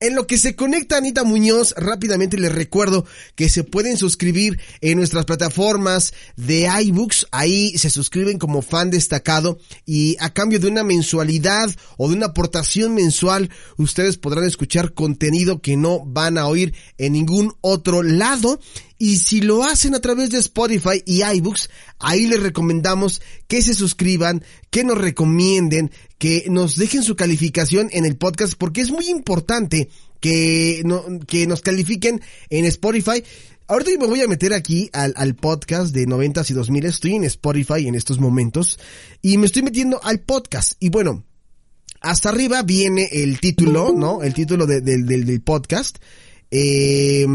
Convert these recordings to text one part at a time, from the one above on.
En lo que se conecta Anita Muñoz, rápidamente les recuerdo que se pueden suscribir en nuestras plataformas de iBooks. Ahí se suscriben como fan destacado y a cambio de una mensualidad o de una aportación mensual, ustedes podrán escuchar contenido que no van a oír en ningún otro lado. Y si lo hacen a través de Spotify y iBooks, ahí les recomendamos que se suscriban, que nos recomienden, que nos dejen su calificación en el podcast, porque es muy importante que, que nos califiquen en Spotify. Ahorita me voy a meter aquí al, al podcast de 90 y 2000. Estoy en Spotify en estos momentos y me estoy metiendo al podcast. Y bueno, hasta arriba viene el título, ¿no? El título de, del, del podcast. Eh,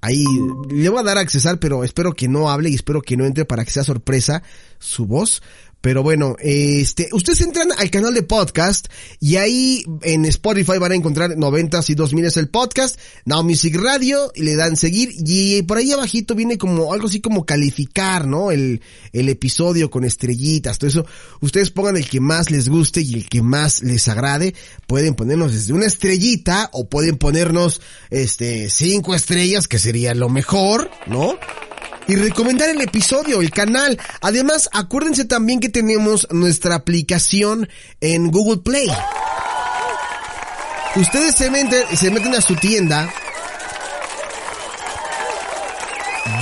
ahí le voy a dar a accesar, pero espero que no hable y espero que no entre para que sea sorpresa su voz. Pero bueno, este, ustedes entran al canal de podcast y ahí en Spotify van a encontrar 90 y 2000 es el podcast, Now Music Radio y le dan seguir y por ahí abajito viene como algo así como calificar, ¿no? El, el episodio con estrellitas, todo eso. Ustedes pongan el que más les guste y el que más les agrade. Pueden ponernos desde una estrellita o pueden ponernos, este, cinco estrellas que sería lo mejor, ¿no? Y recomendar el episodio, el canal. Además, acuérdense también que tenemos nuestra aplicación en Google Play. Ustedes se meten, se meten a su tienda.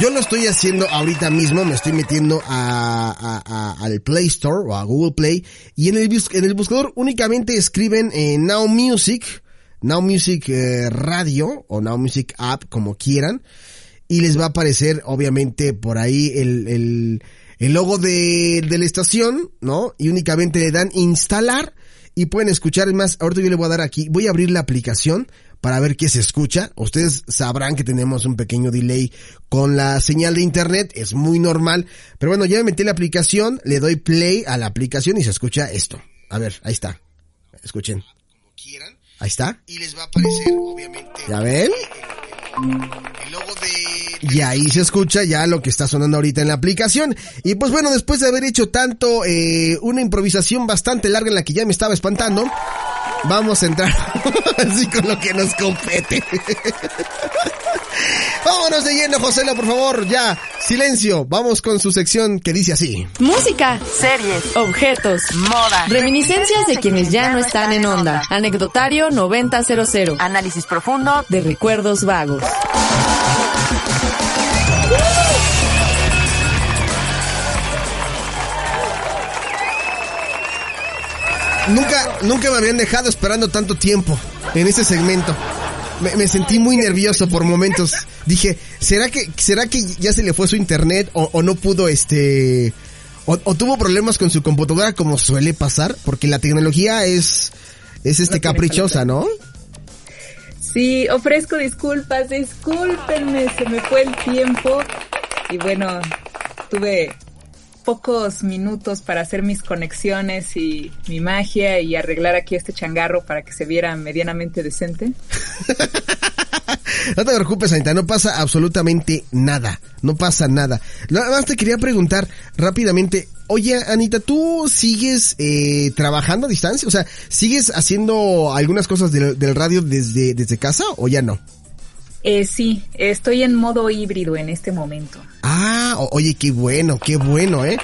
Yo lo estoy haciendo ahorita mismo, me estoy metiendo a, a, al Play Store o a Google Play y en el, en el buscador únicamente escriben eh, Now Music, Now Music eh, Radio o Now Music App, como quieran y les va a aparecer obviamente por ahí el, el, el logo de, de la estación, ¿no? Y únicamente le dan instalar y pueden escuchar. Es más, ahorita yo le voy a dar aquí, voy a abrir la aplicación para ver qué se escucha. Ustedes sabrán que tenemos un pequeño delay con la señal de internet, es muy normal. Pero bueno, ya me metí la aplicación, le doy play a la aplicación y se escucha esto. A ver, ahí está. Escuchen. Ahí está. Y les va a aparecer, obviamente. ¿Ya ven? Y ahí se escucha ya lo que está sonando ahorita en la aplicación. Y pues bueno, después de haber hecho tanto, eh, una improvisación bastante larga en la que ya me estaba espantando, vamos a entrar así con lo que nos compete. Vámonos de lleno, Josela, por favor, ya. Silencio. Vamos con su sección que dice así. Música, series, objetos, moda, reminiscencias de quienes ya no están en onda. Anecdotario 9000. Análisis profundo de recuerdos vagos. Nunca, nunca me habían dejado esperando tanto tiempo en este segmento. Me, sentí muy nervioso por momentos. Dije, ¿será que, será que ya se le fue su internet o, no pudo este, o, tuvo problemas con su computadora como suele pasar? Porque la tecnología es, es este caprichosa, ¿no? Sí, ofrezco disculpas, discúlpenme, se me fue el tiempo. Y bueno, tuve pocos minutos para hacer mis conexiones y mi magia y arreglar aquí este changarro para que se viera medianamente decente. no te preocupes, Anita, no pasa absolutamente nada, no pasa nada. Nada más te quería preguntar rápidamente, oye Anita, ¿tú sigues eh, trabajando a distancia? O sea, ¿sigues haciendo algunas cosas del, del radio desde, desde casa o ya no? Eh, sí, estoy en modo híbrido en este momento. Ah, oye, qué bueno, qué bueno, ¿eh?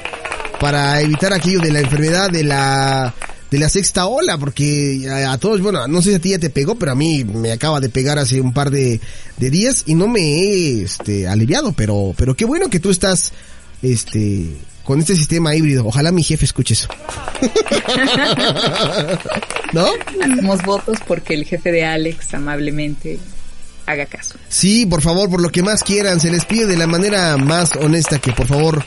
Para evitar aquello de la enfermedad de la de la sexta ola, porque a, todos, bueno, no sé si a ti ya te pegó, pero a mí me acaba de pegar hace un par de, de días y no me he este, aliviado, pero, pero qué bueno que tú estás, este, con este sistema híbrido. Ojalá mi jefe escuche eso. ¿No? Hacemos votos porque el jefe de Alex amablemente haga caso. Sí, por favor, por lo que más quieran, se les pide de la manera más honesta que por favor,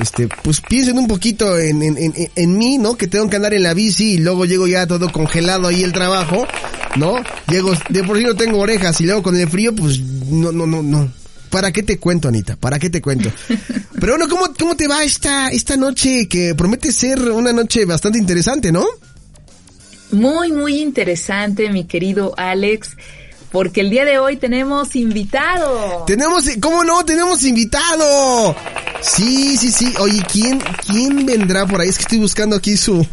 este, pues piensen un poquito en, en, en, en mí, ¿no? Que tengo que andar en la bici y luego llego ya todo congelado ahí el trabajo. ¿no? Llego, de por sí no tengo orejas y luego con el frío, pues no, no, no, no. ¿Para qué te cuento, Anita? ¿Para qué te cuento? Pero bueno, ¿cómo, cómo te va esta, esta noche que promete ser una noche bastante interesante, ¿no? Muy, muy interesante, mi querido Alex. Porque el día de hoy tenemos invitado. Tenemos, ¿cómo no? Tenemos invitado. Sí, sí, sí. Oye, ¿quién, quién vendrá por ahí? Es que estoy buscando aquí su,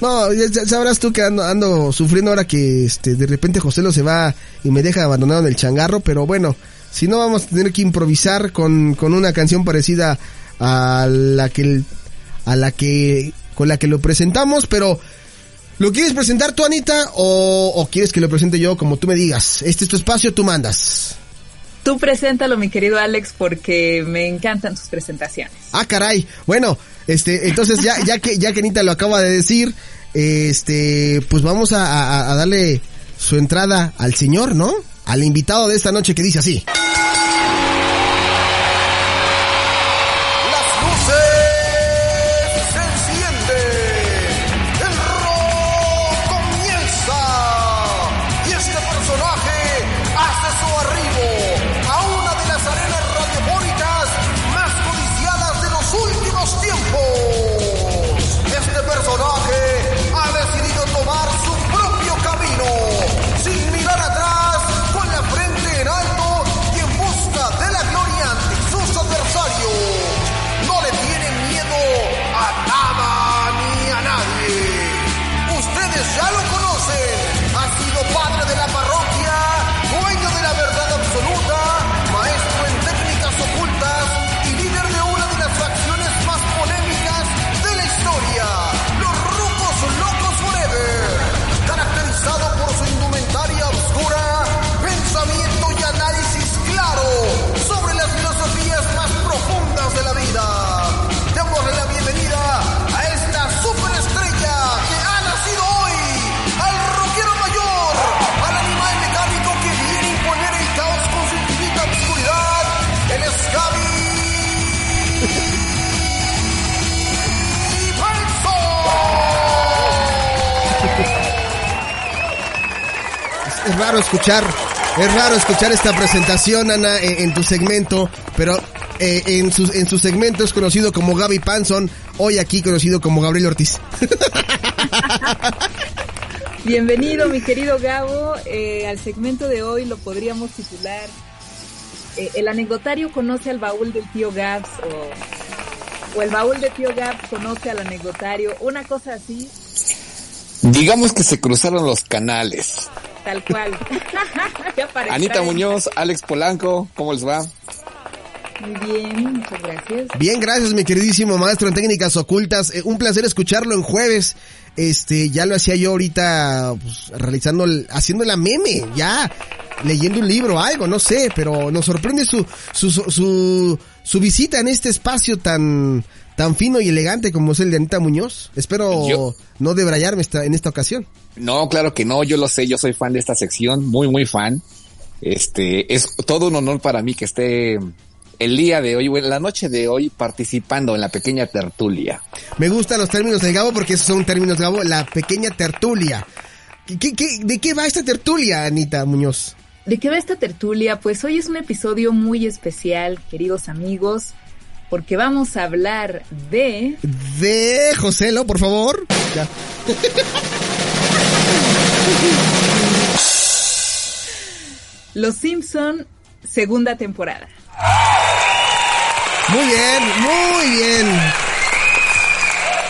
no, ya, sabrás tú que ando, ando, sufriendo ahora que este de repente José lo se va y me deja abandonado en el changarro, pero bueno, si no vamos a tener que improvisar con, con una canción parecida a la que a la que con la que lo presentamos, pero ¿Lo quieres presentar tú, Anita, o, o, quieres que lo presente yo como tú me digas? Este es tu espacio, tú mandas. Tú preséntalo, mi querido Alex, porque me encantan tus presentaciones. Ah, caray. Bueno, este, entonces ya, ya que, ya que Anita lo acaba de decir, este, pues vamos a, a darle su entrada al señor, ¿no? Al invitado de esta noche que dice así. Raro escuchar, es raro escuchar esta presentación, Ana, en, tu segmento, pero eh, en, su, en su segmento es conocido como Gaby Panson, hoy aquí conocido como Gabriel Ortiz. Bienvenido, mi querido Gabo. Eh, al segmento de hoy lo podríamos titular eh, El anecdotario conoce al baúl del tío Gabs o, o el baúl del tío Gabs conoce al anecdotario, una cosa así. Digamos que se cruzaron los canales. Tal cual. Anita Muñoz, Alex Polanco, ¿cómo les va? Muy bien, muchas gracias. Bien, gracias mi queridísimo maestro en técnicas ocultas. Eh, un placer escucharlo en jueves. Este, ya lo hacía yo ahorita pues, realizando, el, haciendo la meme, ya leyendo un libro, algo, no sé, pero nos sorprende su, su, su, su visita en este espacio tan, tan fino y elegante como es el de Anita Muñoz. Espero no debrayarme esta, en esta ocasión. No, claro que no, yo lo sé, yo soy fan de esta sección, muy, muy fan. Este, es todo un honor para mí que esté el día de hoy, la noche de hoy, participando en la pequeña tertulia. Me gustan los términos del Gabo porque esos son términos, Gabo, la pequeña tertulia. ¿Qué, qué, de qué va esta tertulia, Anita Muñoz? ¿De qué va esta tertulia? Pues hoy es un episodio muy especial, queridos amigos porque vamos a hablar de... De Joselo, por favor. Los Simpson, segunda temporada. Muy bien, muy bien.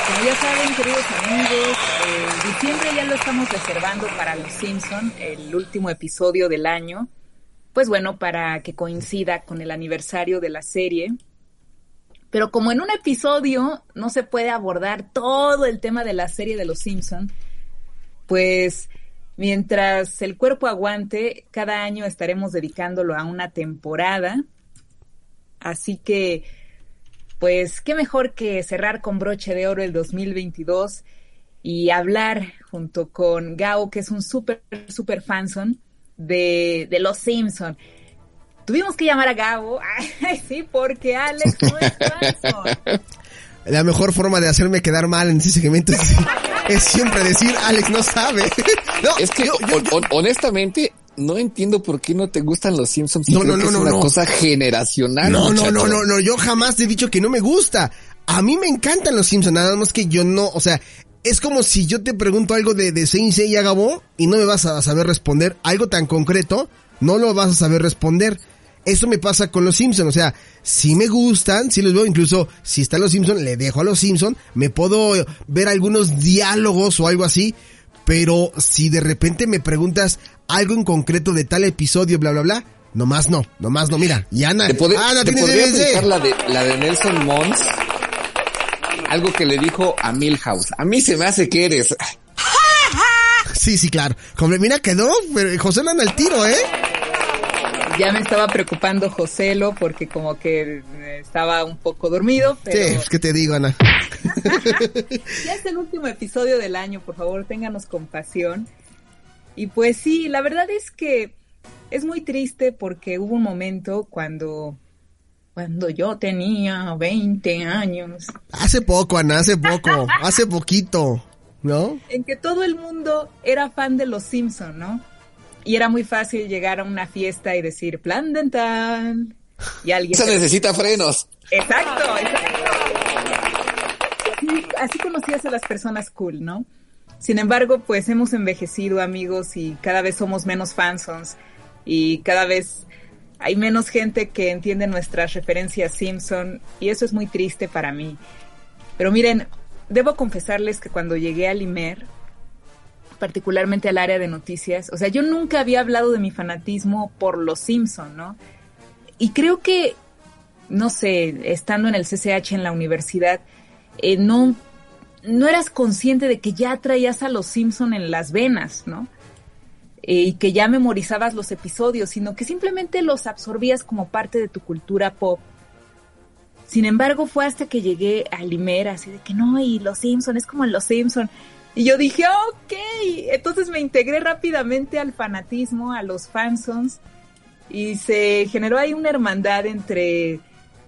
Como ya saben, queridos amigos, eh, diciembre ya lo estamos reservando para Los Simpson, el último episodio del año. Pues bueno, para que coincida con el aniversario de la serie. Pero como en un episodio no se puede abordar todo el tema de la serie de Los Simpson, pues mientras el cuerpo aguante, cada año estaremos dedicándolo a una temporada. Así que, pues, qué mejor que cerrar con broche de oro el 2022 y hablar junto con Gao, que es un súper, súper fanson de, de Los Simpson. Tuvimos que llamar a Gabo, sí, porque Alex no es falso. La mejor forma de hacerme quedar mal en ese segmento es es siempre decir, Alex no sabe. no, es que honestamente no entiendo por qué no te gustan los Simpsons. No, no, no, es una cosa generacional. No, no, no, no, no, yo jamás te he dicho que no me gusta. A mí me encantan los Simpsons, nada más que yo no, o sea, es como si yo te pregunto algo de, de Saint Seiya Gabo y no me vas a saber responder algo tan concreto, no lo vas a saber responder. Eso me pasa con los Simpsons, o sea, si me gustan, si los veo, incluso si están los Simpsons, le dejo a los Simpsons, me puedo ver algunos diálogos o algo así, pero si de repente me preguntas algo en concreto de tal episodio, bla, bla, bla, nomás no, nomás no, mira, y Ana, ¿Te, Ana, ¿te la de, la de Nelson Mons? Algo que le dijo a Milhouse. A mí se me hace que eres... Sí, sí, claro. Mira, quedó José en el tiro, ¿eh? Ya me estaba preocupando Joselo porque como que estaba un poco dormido. Pero... Sí, ¿qué te digo, Ana? ya es el último episodio del año, por favor, ténganos compasión. Y pues sí, la verdad es que es muy triste porque hubo un momento cuando cuando yo tenía 20 años. Hace poco, Ana, hace poco, hace poquito, ¿no? En que todo el mundo era fan de los Simpson, ¿no? Y era muy fácil llegar a una fiesta y decir plan dental. Y alguien. Se necesita frenos. Exacto, exacto. Así, conocías a las personas cool, ¿no? Sin embargo, pues hemos envejecido, amigos, y cada vez somos menos fansons. Y cada vez hay menos gente que entiende nuestras referencias Simpson. Y eso es muy triste para mí. Pero miren, debo confesarles que cuando llegué a Limer, particularmente al área de noticias. O sea, yo nunca había hablado de mi fanatismo por los Simpson, ¿no? Y creo que, no sé, estando en el CCH en la universidad, eh, no, no eras consciente de que ya traías a los Simpson en las venas, ¿no? Eh, y que ya memorizabas los episodios, sino que simplemente los absorbías como parte de tu cultura pop. Sin embargo, fue hasta que llegué a Limera, así de que no, y los Simpson, es como los Simpson. Y yo dije, ok, entonces me integré rápidamente al fanatismo, a los fansons, y se generó ahí una hermandad entre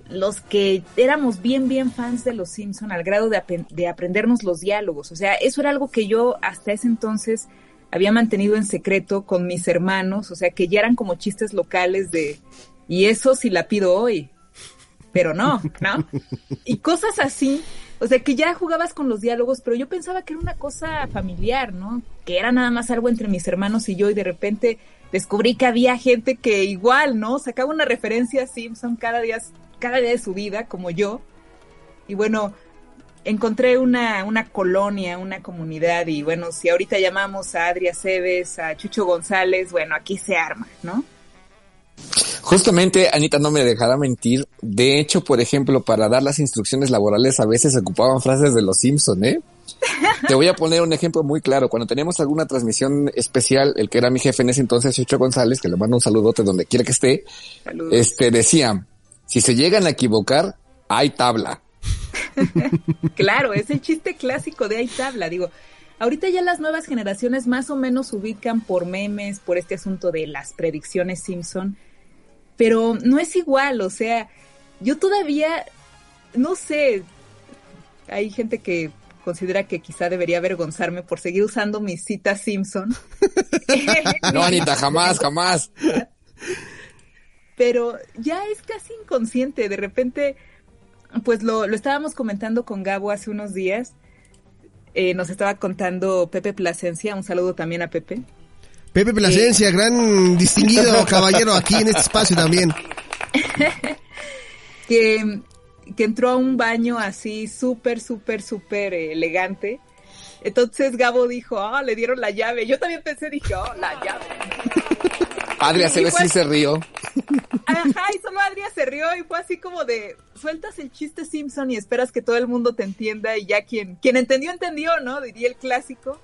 los que éramos bien, bien fans de Los Simpson al grado de, de, aprendernos los diálogos. O sea, eso era algo que yo hasta ese entonces había mantenido en secreto con mis hermanos, o sea, que ya eran como chistes locales de, y eso sí la pido hoy, pero no, ¿no? Y cosas así o sea, que ya jugabas con los diálogos, pero yo pensaba que era una cosa familiar, ¿no? Que era nada más algo entre mis hermanos y yo y de repente descubrí que había gente que igual, ¿no? Sacaba una referencia a Simpson cada día, cada día de su vida, como yo. Y bueno, encontré una, una colonia, una comunidad y bueno, si ahorita llamamos a Adria Cebes, a Chucho González, bueno, aquí se arma, ¿no? Justamente, Anita no me dejará mentir. De hecho, por ejemplo, para dar las instrucciones laborales a veces se ocupaban frases de los Simpson, ¿eh? Te voy a poner un ejemplo muy claro. Cuando teníamos alguna transmisión especial, el que era mi jefe en ese entonces, Chucho González, que le mando un saludote donde quiera que esté, este decía, si se llegan a equivocar, hay tabla. claro, es el chiste clásico de hay tabla. Digo, ahorita ya las nuevas generaciones más o menos ubican por memes, por este asunto de las predicciones Simpson pero no es igual, o sea, yo todavía, no sé, hay gente que considera que quizá debería avergonzarme por seguir usando mis citas Simpson. no, Anita, jamás, jamás. Pero ya es casi inconsciente, de repente, pues lo, lo estábamos comentando con Gabo hace unos días. Eh, nos estaba contando Pepe Plasencia, un saludo también a Pepe. Pepe Plasencia, gran distinguido caballero aquí en este espacio también. que, que entró a un baño así súper, súper, súper elegante. Entonces Gabo dijo, ah, le dieron la llave. Yo también pensé, dije, oh, la llave. Adria se ve si se rió. Ajá, y solo Adria se rió y fue así como de, sueltas el chiste Simpson y esperas que todo el mundo te entienda y ya quien, quien entendió, entendió, ¿no? Diría el clásico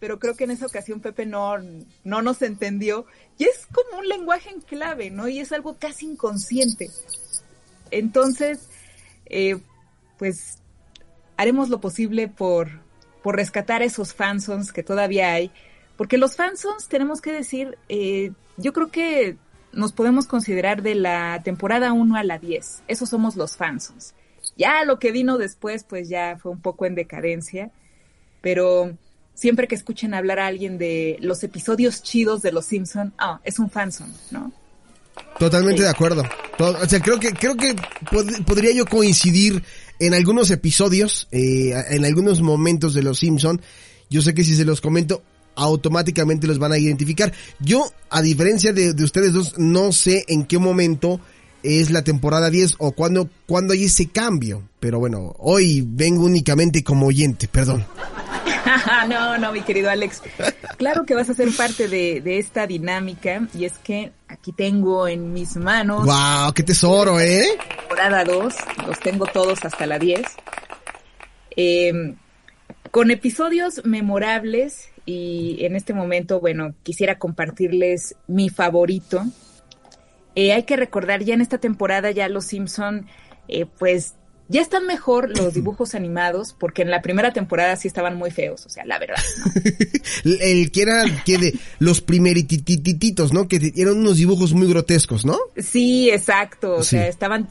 pero creo que en esa ocasión Pepe no, no nos entendió. Y es como un lenguaje en clave, ¿no? Y es algo casi inconsciente. Entonces, eh, pues haremos lo posible por, por rescatar esos fansons que todavía hay. Porque los fansons, tenemos que decir, eh, yo creo que nos podemos considerar de la temporada 1 a la 10. Esos somos los fansons. Ya lo que vino después, pues ya fue un poco en decadencia pero siempre que escuchen hablar a alguien de los episodios chidos de Los Simpson, ah, es un fanson, ¿no? Totalmente de acuerdo. o sea, creo que creo que podría yo coincidir en algunos episodios, eh, en algunos momentos de Los Simpson. Yo sé que si se los comento, automáticamente los van a identificar. Yo, a diferencia de, de ustedes dos, no sé en qué momento es la temporada 10 o cuando, cuando hay ese cambio. Pero bueno, hoy vengo únicamente como oyente, perdón. no, no, mi querido Alex. Claro que vas a ser parte de, de, esta dinámica y es que aquí tengo en mis manos. ¡Wow! ¡Qué tesoro, eh! Temporada 2, los tengo todos hasta la 10. Em, con episodios memorables y en este momento, bueno, quisiera compartirles mi favorito. Eh, hay que recordar, ya en esta temporada ya los Simpson, eh, pues ya están mejor los dibujos animados, porque en la primera temporada sí estaban muy feos, o sea, la verdad. El que era que de los primeritititos, ¿no? Que eran unos dibujos muy grotescos, ¿no? Sí, exacto, o sea, estaban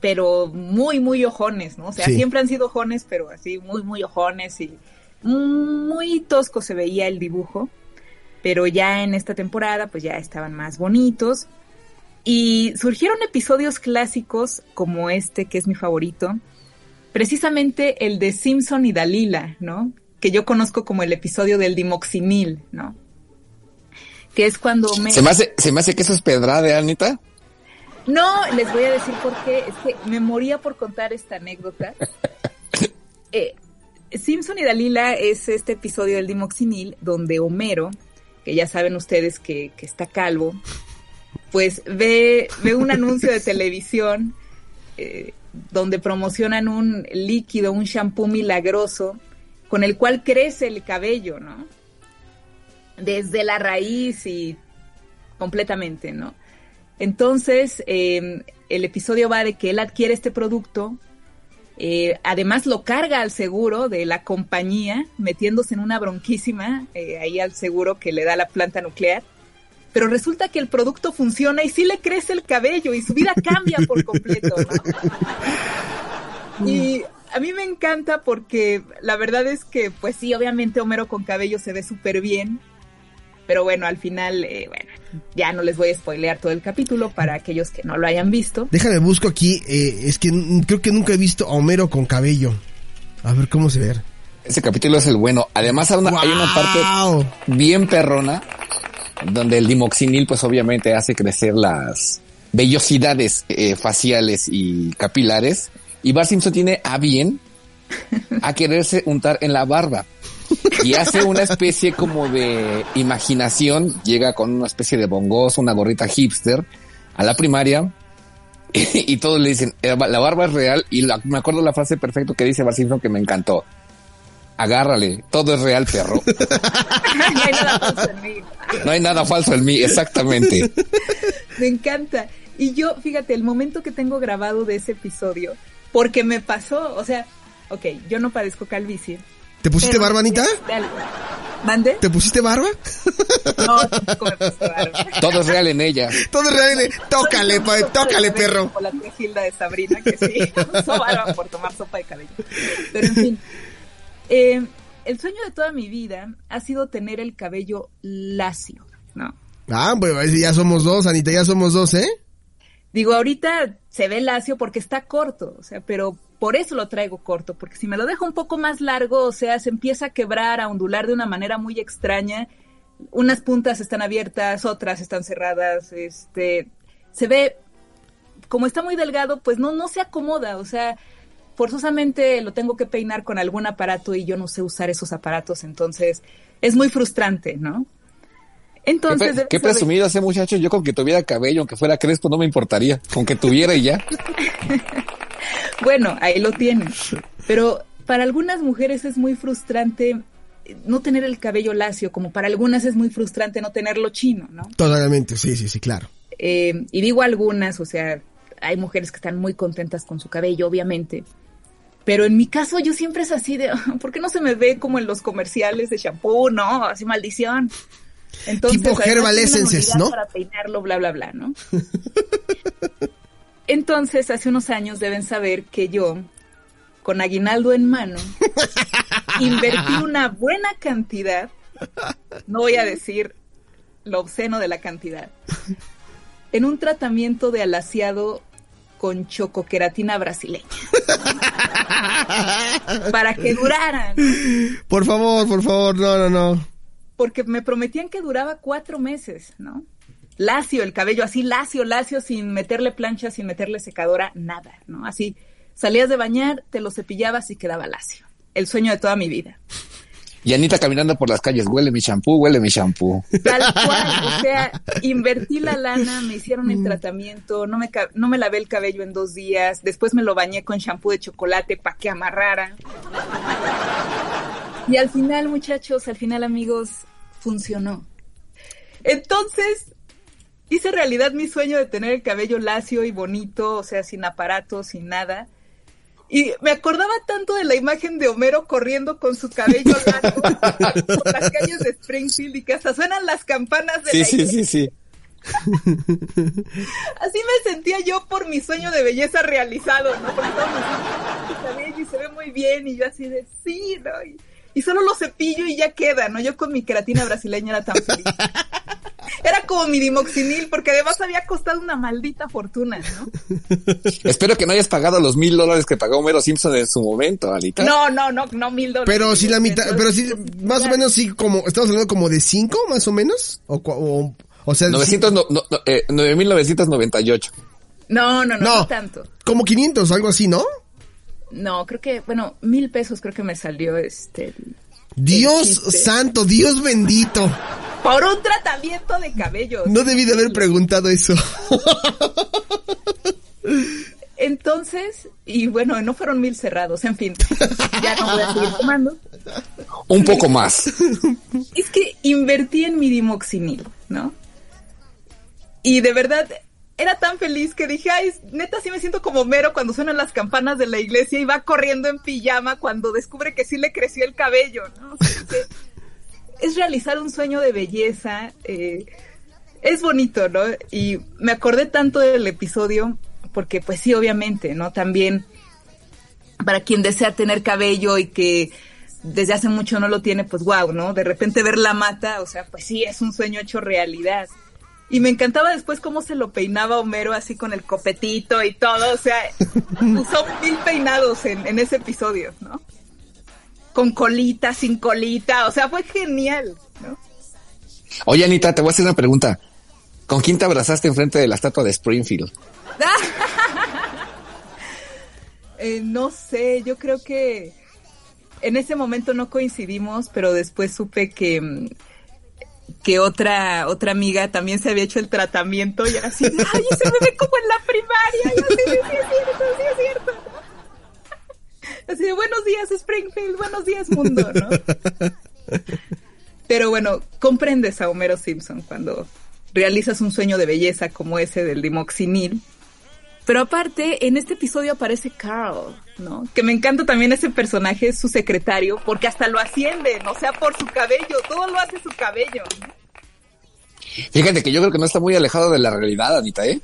pero muy, muy ojones, ¿no? O sea, siempre han sido ojones, pero así muy, muy ojones y muy tosco se veía el dibujo. Pero ya en esta temporada, pues ya estaban más bonitos. Y surgieron episodios clásicos como este, que es mi favorito, precisamente el de Simpson y Dalila, ¿no? Que yo conozco como el episodio del dimoxinil, ¿no? Que es cuando me... Se me hace, se me hace que eso es pedrada, Anita. No, les voy a decir por qué. Es que me moría por contar esta anécdota. Eh, Simpson y Dalila es este episodio del dimoxinil donde Homero, que ya saben ustedes que, que está calvo, pues ve, ve un anuncio de televisión eh, donde promocionan un líquido, un shampoo milagroso con el cual crece el cabello, ¿no? Desde la raíz y completamente, ¿no? Entonces, em, el episodio va de que él adquiere este producto, eh, además lo carga al seguro de la compañía, metiéndose en una bronquísima eh, ahí al seguro que le da la planta nuclear pero resulta que el producto funciona y sí le crece el cabello y su vida cambia por completo. Y a mí me encanta porque la verdad es que, pues sí, obviamente Homero con cabello se ve súper bien, pero bueno, al final, eh, bueno, ya no les voy a spoilear todo el capítulo para aquellos que no lo hayan visto. Déjame busco aquí, eh, es que creo que nunca he visto a Homero con cabello. A ver cómo se ve. Ese capítulo es el bueno. Además hay una, hay una parte bien perrona donde el dimoxinil pues obviamente hace crecer las vellosidades eh, faciales y capilares. Y Bart Simpson tiene a bien a quererse untar en la barba. Y hace una especie como de imaginación, llega con una especie de bongos, una gorrita hipster a la primaria y, todos le dicen, eh, la barba es real y me acuerdo la frase perfecta que dice Bart Simpson que me encantó agárrale, todo es real, perro. no hay nada falso en mí. No hay nada falso en mí, exactamente. Me encanta. Y yo, fíjate, el momento que tengo grabado de ese episodio, porque me pasó, o sea, ok, yo no padezco calvicie. ¿Te pusiste barba, Anita? ¿Mande? ¿Te pusiste barba? No, tampoco me puse barba. Todo es real en ella. Todo es real en ella. Tócale, tócale, perro. Como la tía Hilda de Sabrina, que sí, usó barba por tomar sopa de cabello. Pero en fin, eh, el sueño de toda mi vida ha sido tener el cabello lacio, ¿no? Ah, pues ya somos dos, Anita, ya somos dos, ¿eh? Digo, ahorita se ve lacio porque está corto, o sea, pero por eso lo traigo corto, porque si me lo dejo un poco más largo, o sea, se empieza a quebrar, a ondular de una manera muy extraña. Unas puntas están abiertas, otras están cerradas, este, se ve, como está muy delgado, pues no, no se acomoda, o sea, forzosamente lo tengo que peinar con algún aparato y yo no sé usar esos aparatos, entonces es muy frustrante, ¿no? Entonces, qué, presumido ese muchacho, yo con que tuviera cabello, aunque fuera crespo, no me importaría, con que tuviera y ya. bueno, ahí lo tiene. Pero para algunas mujeres es muy frustrante no tener el cabello lacio, como para algunas es muy frustrante no tenerlo chino, ¿no? Totalmente, sí, sí, sí, claro. Eh, y digo algunas, o sea, hay mujeres que están muy contentas con su cabello, obviamente, pero en mi caso yo siempre es así de, ¿por qué no se me ve como en los comerciales de shampoo, no? Así maldición. Entonces, tipo Herbal Essences, ¿no? Para peinarlo, bla, bla, bla, ¿no? Entonces, hace unos años deben saber que yo, con aguinaldo en mano, invertí una buena cantidad, no voy a decir lo obsceno de la cantidad, en un tratamiento de alaciado con chocoqueratina brasileña. para que duraran. Por favor, por favor, no, no, no. Porque me prometían que duraba cuatro meses, ¿no? Lacio, el cabello así lacio, lacio, sin meterle plancha, sin meterle secadora, nada, ¿no? Así, salías de bañar, te lo cepillabas y quedaba lacio. El sueño de toda mi vida. Y Anita caminando por las calles, huele mi champú, huele mi champú. Tal cual, o sea, invertí la lana, me hicieron el tratamiento, no me, no me lavé el cabello en dos días, después me lo bañé con champú de chocolate para que amarrara. Y al final, muchachos, al final, amigos, funcionó. Entonces, hice realidad mi sueño de tener el cabello lacio y bonito, o sea, sin aparatos, sin nada. Y me acordaba tanto de la imagen de Homero corriendo con su cabello largo por las calles de Springfield y que hasta suenan las campanas de sí, la Sí, sí, sí. Así me sentía yo por mi sueño de belleza realizado, ¿no? Porque todo cabello y se ve muy bien y yo así de sí, ¿no? Y, y solo lo cepillo y ya queda, ¿no? Yo con mi queratina brasileña era tan feliz. Era como mi dimoxinil, porque además había costado una maldita fortuna, ¿no? Espero que no hayas pagado los mil dólares que pagó Homero Simpson en su momento, Alita. No, no, no, no mil dólares. Pero si la mitad, pero si más o menos sí como, estamos hablando como de cinco, más o menos, o, o, o sea, 900, no, no, eh, 9998. No, no, no, no, tanto. Como 500, algo así, ¿no? No, creo que, bueno, mil pesos creo que me salió este. Dios santo, Dios bendito. Por un tratamiento de cabello. No debí de haber preguntado eso. Entonces, y bueno, no fueron mil cerrados, en fin, ya no voy a seguir tomando. Un poco más. Es que invertí en mi dimoxinil, ¿no? Y de verdad, era tan feliz que dije, ay, neta sí me siento como mero cuando suenan las campanas de la iglesia y va corriendo en pijama cuando descubre que sí le creció el cabello, ¿no? es realizar un sueño de belleza, eh, es bonito, ¿no? Y me acordé tanto del episodio porque pues sí, obviamente, ¿no? También para quien desea tener cabello y que desde hace mucho no lo tiene, pues wow, ¿no? De repente ver la mata, o sea, pues sí, es un sueño hecho realidad. Y me encantaba después cómo se lo peinaba Homero así con el copetito y todo. O sea, usó mil peinados en, en ese episodio, ¿no? Con colita, sin colita. O sea, fue genial, ¿no? Oye, Anita, te voy a hacer una pregunta. ¿Con quién te abrazaste enfrente de la estatua de Springfield? eh, no sé, yo creo que en ese momento no coincidimos, pero después supe que mm, que otra otra amiga también se había hecho el tratamiento y así, ay, se me ve como en la primaria, y así, sí, es cierto, es cierto. Así de, buenos días Springfield, buenos días mundo. Pero bueno, comprendes a Homero Simpson cuando realizas un sueño de belleza como ese del dimoxinil. Pero aparte, en este episodio aparece Carl, ¿no? Que me encanta también ese personaje, su secretario, porque hasta lo ascienden, o sea, por su cabello, todo lo hace su cabello. Fíjate que yo creo que no está muy alejado de la realidad, Anita, ¿eh?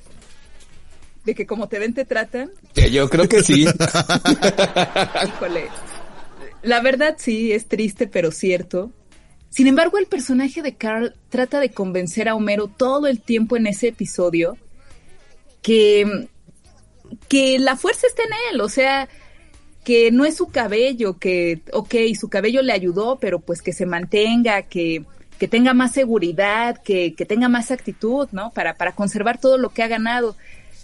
De que como te ven, te tratan. Yo creo que sí. Híjole. La verdad sí, es triste, pero cierto. Sin embargo, el personaje de Carl trata de convencer a Homero todo el tiempo en ese episodio que que la fuerza está en él, o sea, que no es su cabello, que, ok, su cabello le ayudó, pero pues que se mantenga, que, que tenga más seguridad, que, que tenga más actitud, ¿no? Para, para conservar todo lo que ha ganado.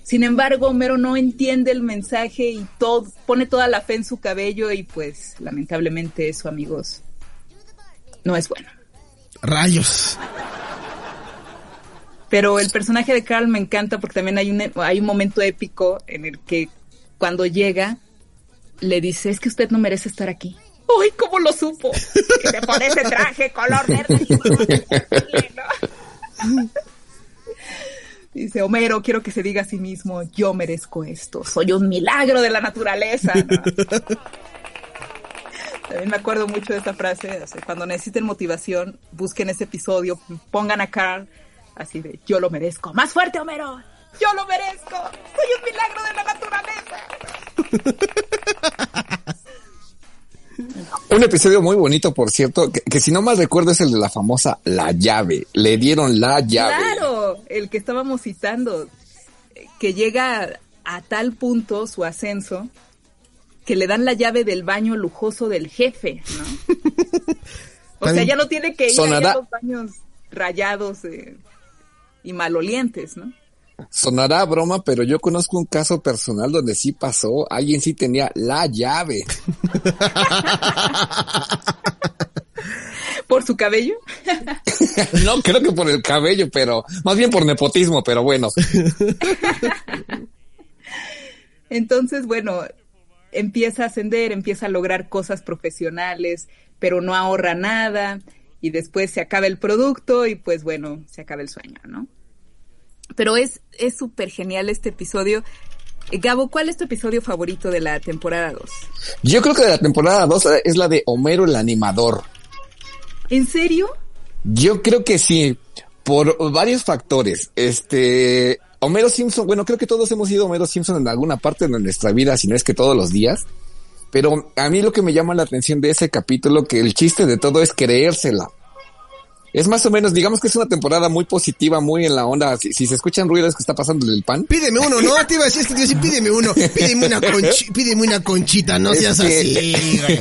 Sin embargo, Homero no entiende el mensaje y todo, pone toda la fe en su cabello y pues lamentablemente eso, amigos, no es bueno. Rayos. Pero el personaje de Carl me encanta porque también hay un, hay un momento épico en el que cuando llega le dice, es que usted no merece estar aquí. ¡Uy, cómo lo supo! Que te pone ese traje color verde. Dice, Homero, quiero que se diga a sí mismo, yo merezco esto, soy un milagro de la naturaleza. También me acuerdo mucho de esta frase, cuando necesiten motivación, busquen ese episodio, pongan a Carl Así de, yo lo merezco. Más fuerte, Homero. Yo lo merezco. Soy un milagro de la naturaleza. Un episodio muy bonito, por cierto, que, si no mal recuerdo es el de la famosa La llave. Le dieron la llave. Claro, el que estábamos citando, que llega a tal punto su ascenso que le dan la llave del baño lujoso del jefe, ¿no? o sea, ya no tiene que ir a los baños rayados eh, y malolientes, ¿no? Sonará broma, pero yo conozco un caso personal donde sí pasó, alguien sí tenía la llave. ¿Por su cabello? no, creo que por el cabello, pero más bien por nepotismo, pero bueno. Entonces, bueno, empieza a ascender, empieza a lograr cosas profesionales, pero no ahorra nada y después se acaba el producto y pues bueno, se acaba el sueño, ¿no? Pero es súper genial este episodio. Eh, Gabo, ¿cuál es tu episodio favorito de la temporada 2? Yo creo que de la temporada 2 es la de Homero el animador. ¿En serio? Yo creo que sí, por varios factores. Este, Homero Simpson, bueno, creo que todos hemos sido Homero Simpson en alguna parte de nuestra vida, si no es que todos los días. Pero a mí lo que me llama la atención de ese capítulo, que el chiste de todo es creérsela es más o menos, digamos que es una temporada muy positiva, muy en la onda. Si, se escuchan ruidos que está pasando en el pan. Pídeme uno, no, te iba a decir, que pídeme uno, pídeme una, pídeme una conchita, no seas así.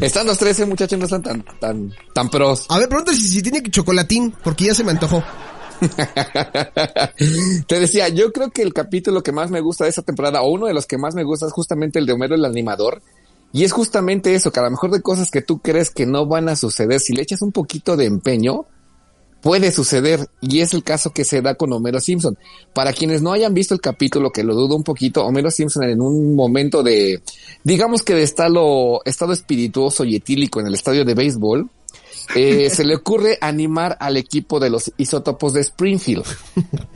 Están los 13 muchachos, no están tan, tan, tan pros. A ver, pregúntale si, si tiene chocolatín, porque ya se me antojó. Te decía, yo creo que el capítulo que más me gusta de esa temporada, o uno de los que más me gusta, es justamente el de Homero el animador, y es justamente eso, que a lo mejor de cosas que tú crees que no van a suceder, si le echas un poquito de empeño, puede suceder. Y es el caso que se da con Homero Simpson. Para quienes no hayan visto el capítulo, que lo dudo un poquito, Homero Simpson en un momento de, digamos que de estado, estado espirituoso y etílico en el estadio de béisbol, eh, se le ocurre animar al equipo de los isótopos de Springfield.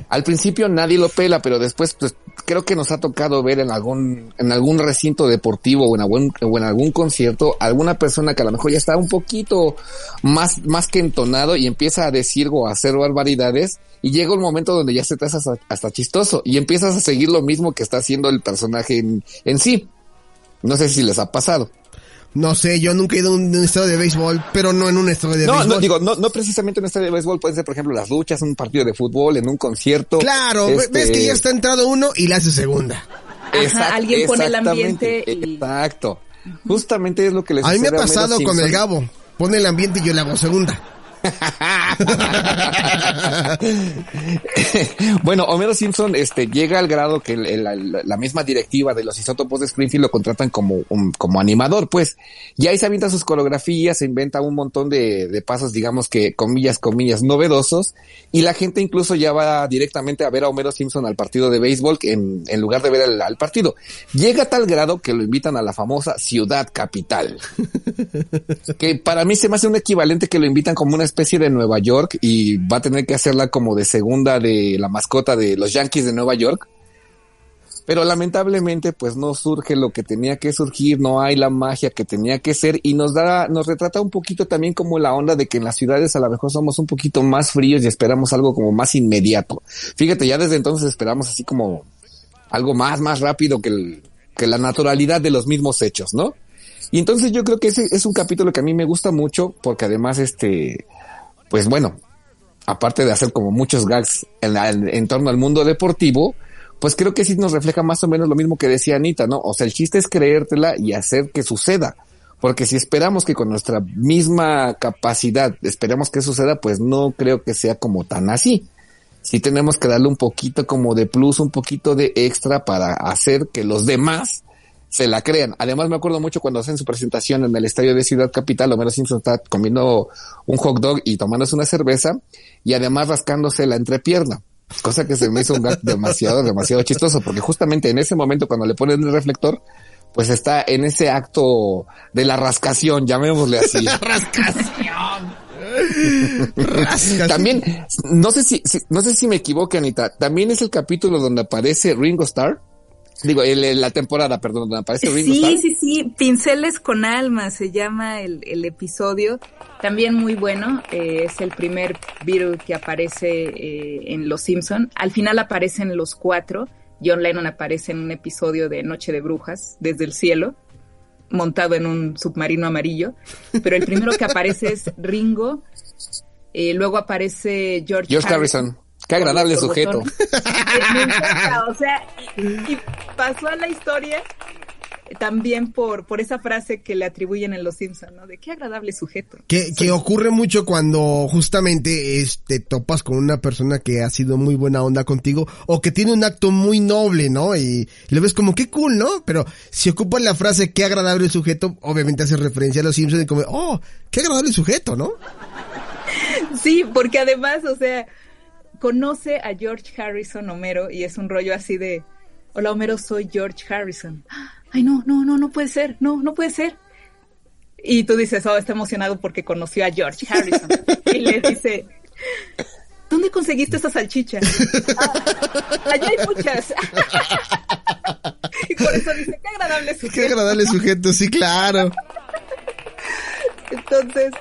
Al principio nadie lo pela, pero después pues, creo que nos ha tocado ver en algún, en algún recinto deportivo o en algún, o en algún concierto alguna persona que a lo mejor ya está un poquito más, más que entonado y empieza a decir o a hacer barbaridades y llega un momento donde ya se te hace hasta, chistoso y empiezas a seguir lo mismo que está haciendo el personaje en, en sí. No sé si les ha pasado. No sé, yo nunca he ido a un, estadio de béisbol, pero no en un estadio de béisbol. No, digo, no, no precisamente en un estadio de béisbol, pueden ser, por ejemplo, las luchas, un partido de fútbol, en un concierto. Claro, ves que este ya está entrado uno y la hace segunda. Ajá, alguien pone el ambiente. Exacto. Justamente es lo que les A mí me ha pasado con el Gabo. Pone el ambiente y yo le hago segunda. bueno, Homero Simpson este, llega al grado que la, misma directiva de los isótopos de Springfield lo contratan como, como animador, pues. Y ahí se avienta sus coreografías, se inventa un montón de, pasos, digamos que comillas, comillas, novedosos. Y la gente incluso ya va directamente a ver a Homero Simpson al partido de béisbol en, en lugar de ver al, al partido. Llega a tal grado que lo invitan a la famosa ciudad capital. que para mí se me hace un equivalente que lo invitan como una especie de Nueva York y va a tener que hacerla como de segunda de la mascota de los Yankees de Nueva York. Pero lamentablemente pues no surge lo que tenía que surgir, no hay la magia que tenía que ser y nos da, nos retrata un poquito también como la onda de que en las ciudades a lo mejor somos un poquito más fríos y esperamos algo como más inmediato. Fíjate, ya desde entonces esperamos así como algo más, más rápido que, que la naturalidad de los mismos hechos, ¿no? Y entonces yo creo que ese es un capítulo que a mí me gusta mucho porque además este, pues bueno, aparte de hacer como muchos gags en, torno al mundo deportivo, pues creo que sí nos refleja más o menos lo mismo que decía Anita, ¿no? O sea, el chiste es creértela y hacer que suceda. Porque si esperamos que con nuestra misma capacidad esperemos que suceda, pues no creo que sea como tan así. Sí tenemos que darle un poquito como de plus, un poquito de extra para hacer que los demás se la crean. Además me acuerdo mucho cuando hacen su presentación en el estadio de Ciudad Capital, Homero Simpson está comiendo un hot dog y tomándose una cerveza y además rascándose la entrepierna. Cosa que se me hizo un demasiado, demasiado chistoso, porque justamente en ese momento cuando le ponen el reflector, pues está en ese acto de la rascación, llamémosle así. la rascación. también, no sé si, no sé si me equivoco, Anita, también es el capítulo donde aparece Ringo Starr. Digo, la temporada, perdón, aparece Ringo Sí, sí, sí, Pinceles con Alma se llama el, el episodio. También muy bueno, eh, es el primer Beatle que aparece eh, en Los Simpson. Al final aparecen los cuatro. John Lennon aparece en un episodio de Noche de Brujas, desde el cielo. montado en un submarino amarillo, pero el primero que aparece es Ringo, y luego aparece George, George Harrison. Qué agradable sujeto. o sea, y, pasó a la historia también por, por esa frase que le atribuyen en Los Simpsons, ¿no? De qué agradable sujeto. Que, que ocurre mucho cuando justamente te topas con una persona que ha sido muy buena onda contigo o que tiene un acto muy noble, ¿no? Y le ves como qué cool, ¿no? Pero si ocupa la frase qué agradable sujeto, obviamente hace referencia a Los Simpsons y como, oh, qué agradable sujeto, ¿no? Sí, porque además, o sea, conoce a George Harrison Homero y es un rollo así de, hola Homero, soy George Harrison. Ay, no, no, no, no puede ser, no, no puede ser. Y tú dices, oh, está emocionado porque conoció a George Harrison. y le dice, ¿dónde conseguiste esa salchicha? Ah, allá hay muchas. y por eso dice, qué agradable sujeto. Qué agradable sujeto, sí, claro. Entonces,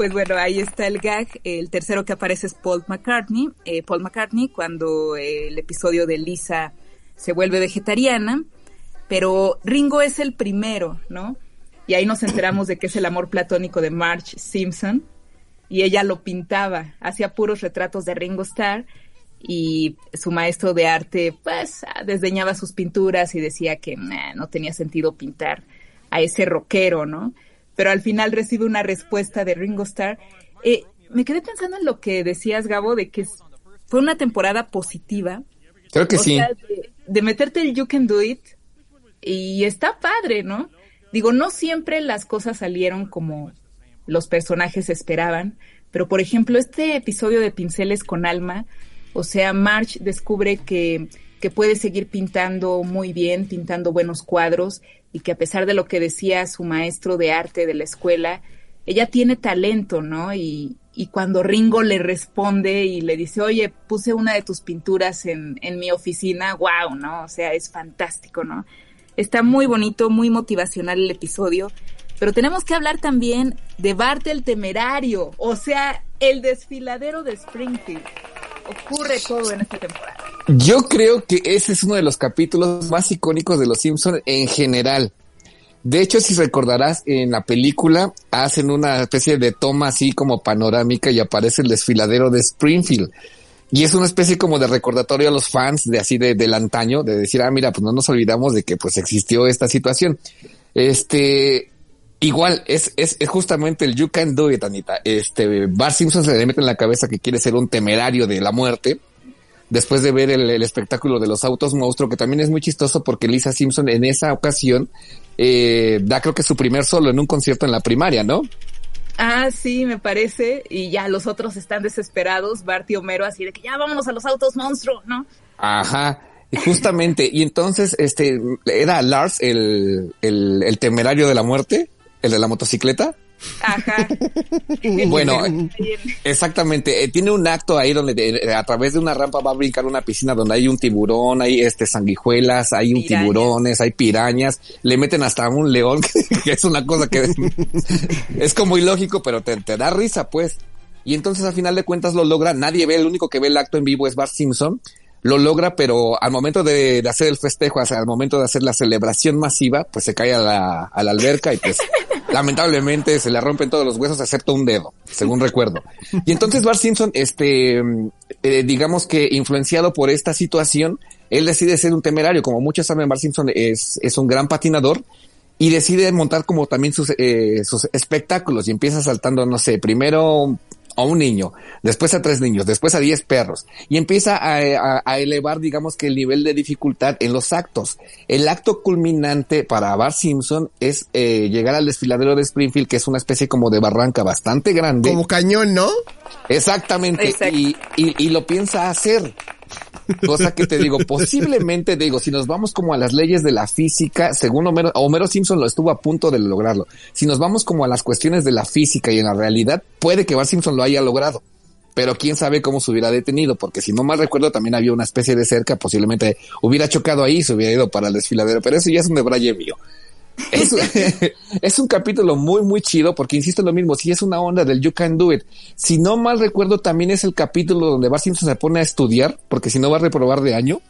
pues bueno, ahí está el gag. El tercero que aparece es Paul McCartney. Eh, Paul McCartney cuando eh, el episodio de Lisa se vuelve vegetariana, pero Ringo es el primero, ¿no? Y ahí nos enteramos de que es el amor platónico de Marge Simpson y ella lo pintaba, hacía puros retratos de Ringo Starr y su maestro de arte pues desdeñaba sus pinturas y decía que no tenía sentido pintar a ese rockero, ¿no? Pero al final recibe una respuesta de Ringo Starr. Eh, me quedé pensando en lo que decías, Gabo, de que fue una temporada positiva. Creo que sí. de, meterte el You Can Do It y está padre, ¿no? Digo, no siempre las cosas salieron como los personajes esperaban, pero por ejemplo, este episodio de Pinceles con Alma, o sea, March descubre que, que puede seguir pintando muy bien, pintando buenos cuadros, y que a pesar de lo que decía su maestro de arte de la escuela, ella tiene talento, ¿no? Y, y cuando Ringo le responde y le dice, oye, puse una de tus pinturas en, en mi oficina, wow, ¿no? O sea, es fantástico, ¿no? Está muy bonito, muy motivacional el episodio, pero tenemos que hablar también de Bart el Temerario, o sea, el desfiladero de Springfield. Ocurre todo en esta temporada. Yo creo que ese es uno de los capítulos más icónicos de Los Simpsons en general. De hecho, si recordarás, en la película hacen una especie de toma así como panorámica y aparece el desfiladero de Springfield. Y es una especie como de recordatorio a los fans de así de, del antaño, de decir, ah, mira, pues no nos olvidamos de que pues existió esta situación. Este, igual, es, es, es justamente el You Can Do It, Anita. Este, Bart Simpson se le mete en la cabeza que quiere ser un temerario de la muerte después de ver el, espectáculo de los autos monstruo, que también es muy chistoso porque Lisa Simpson en esa ocasión eh, da creo que su primer solo en un concierto en la primaria, ¿no? Ah, sí, me parece. Y ya los otros están desesperados, Bart y Homero, así de que ya vámonos a los autos monstruo, ¿no? Ajá. Y justamente, y entonces, este, era Lars el, el, el temerario de la muerte, el de la motocicleta. Ajá. bueno, exactamente. Eh, tiene un acto ahí donde a través de una rampa va a brincar una piscina donde hay un tiburón, hay este sanguijuelas, hay un tiburones, hay pirañas, le meten hasta un león, que, es una cosa que es como ilógico, pero te, te da risa, pues. Y entonces al final de cuentas lo logra, nadie ve, el único que ve el acto en vivo es Bart Simpson, lo logra, pero al momento de, hacer el festejo, al momento de hacer la celebración masiva, pues se cae a la, a la alberca y pues lamentablemente se le rompen todos los huesos excepto un dedo, según recuerdo. Y entonces Bart Simpson, este, eh, digamos que influenciado por esta situación, él decide ser un temerario. Como muchos saben, Bart Simpson es, es un gran patinador y decide montar como también sus, eh, sus espectáculos y empieza saltando, no sé, primero a un niño, después a tres niños, después a diez perros y empieza a, elevar, digamos que el nivel de dificultad en los actos. El acto culminante para Bart Simpson es eh, llegar al desfiladero de Springfield, que es una especie como de barranca bastante grande. Como cañón, ¿no? Exactamente. Y, y, y lo piensa hacer. Cosa que te digo, posiblemente digo, si nos vamos como a las leyes de la física, según Homero, Homero Simpson lo estuvo a punto de lograrlo. Si nos vamos como a las cuestiones de la física y en la realidad, puede que Bart Simpson lo haya logrado. Pero quién sabe cómo se hubiera detenido, porque si no mal recuerdo también había una especie de cerca, posiblemente hubiera chocado ahí y se hubiera ido para el desfiladero, pero eso ya es un debraye mío. Es, es, un capítulo muy, muy chido porque insisto en lo mismo, si es una onda del You Can Do It. Si no mal recuerdo, también es el capítulo donde Bart Simpson se pone a estudiar porque si no va a reprobar de año.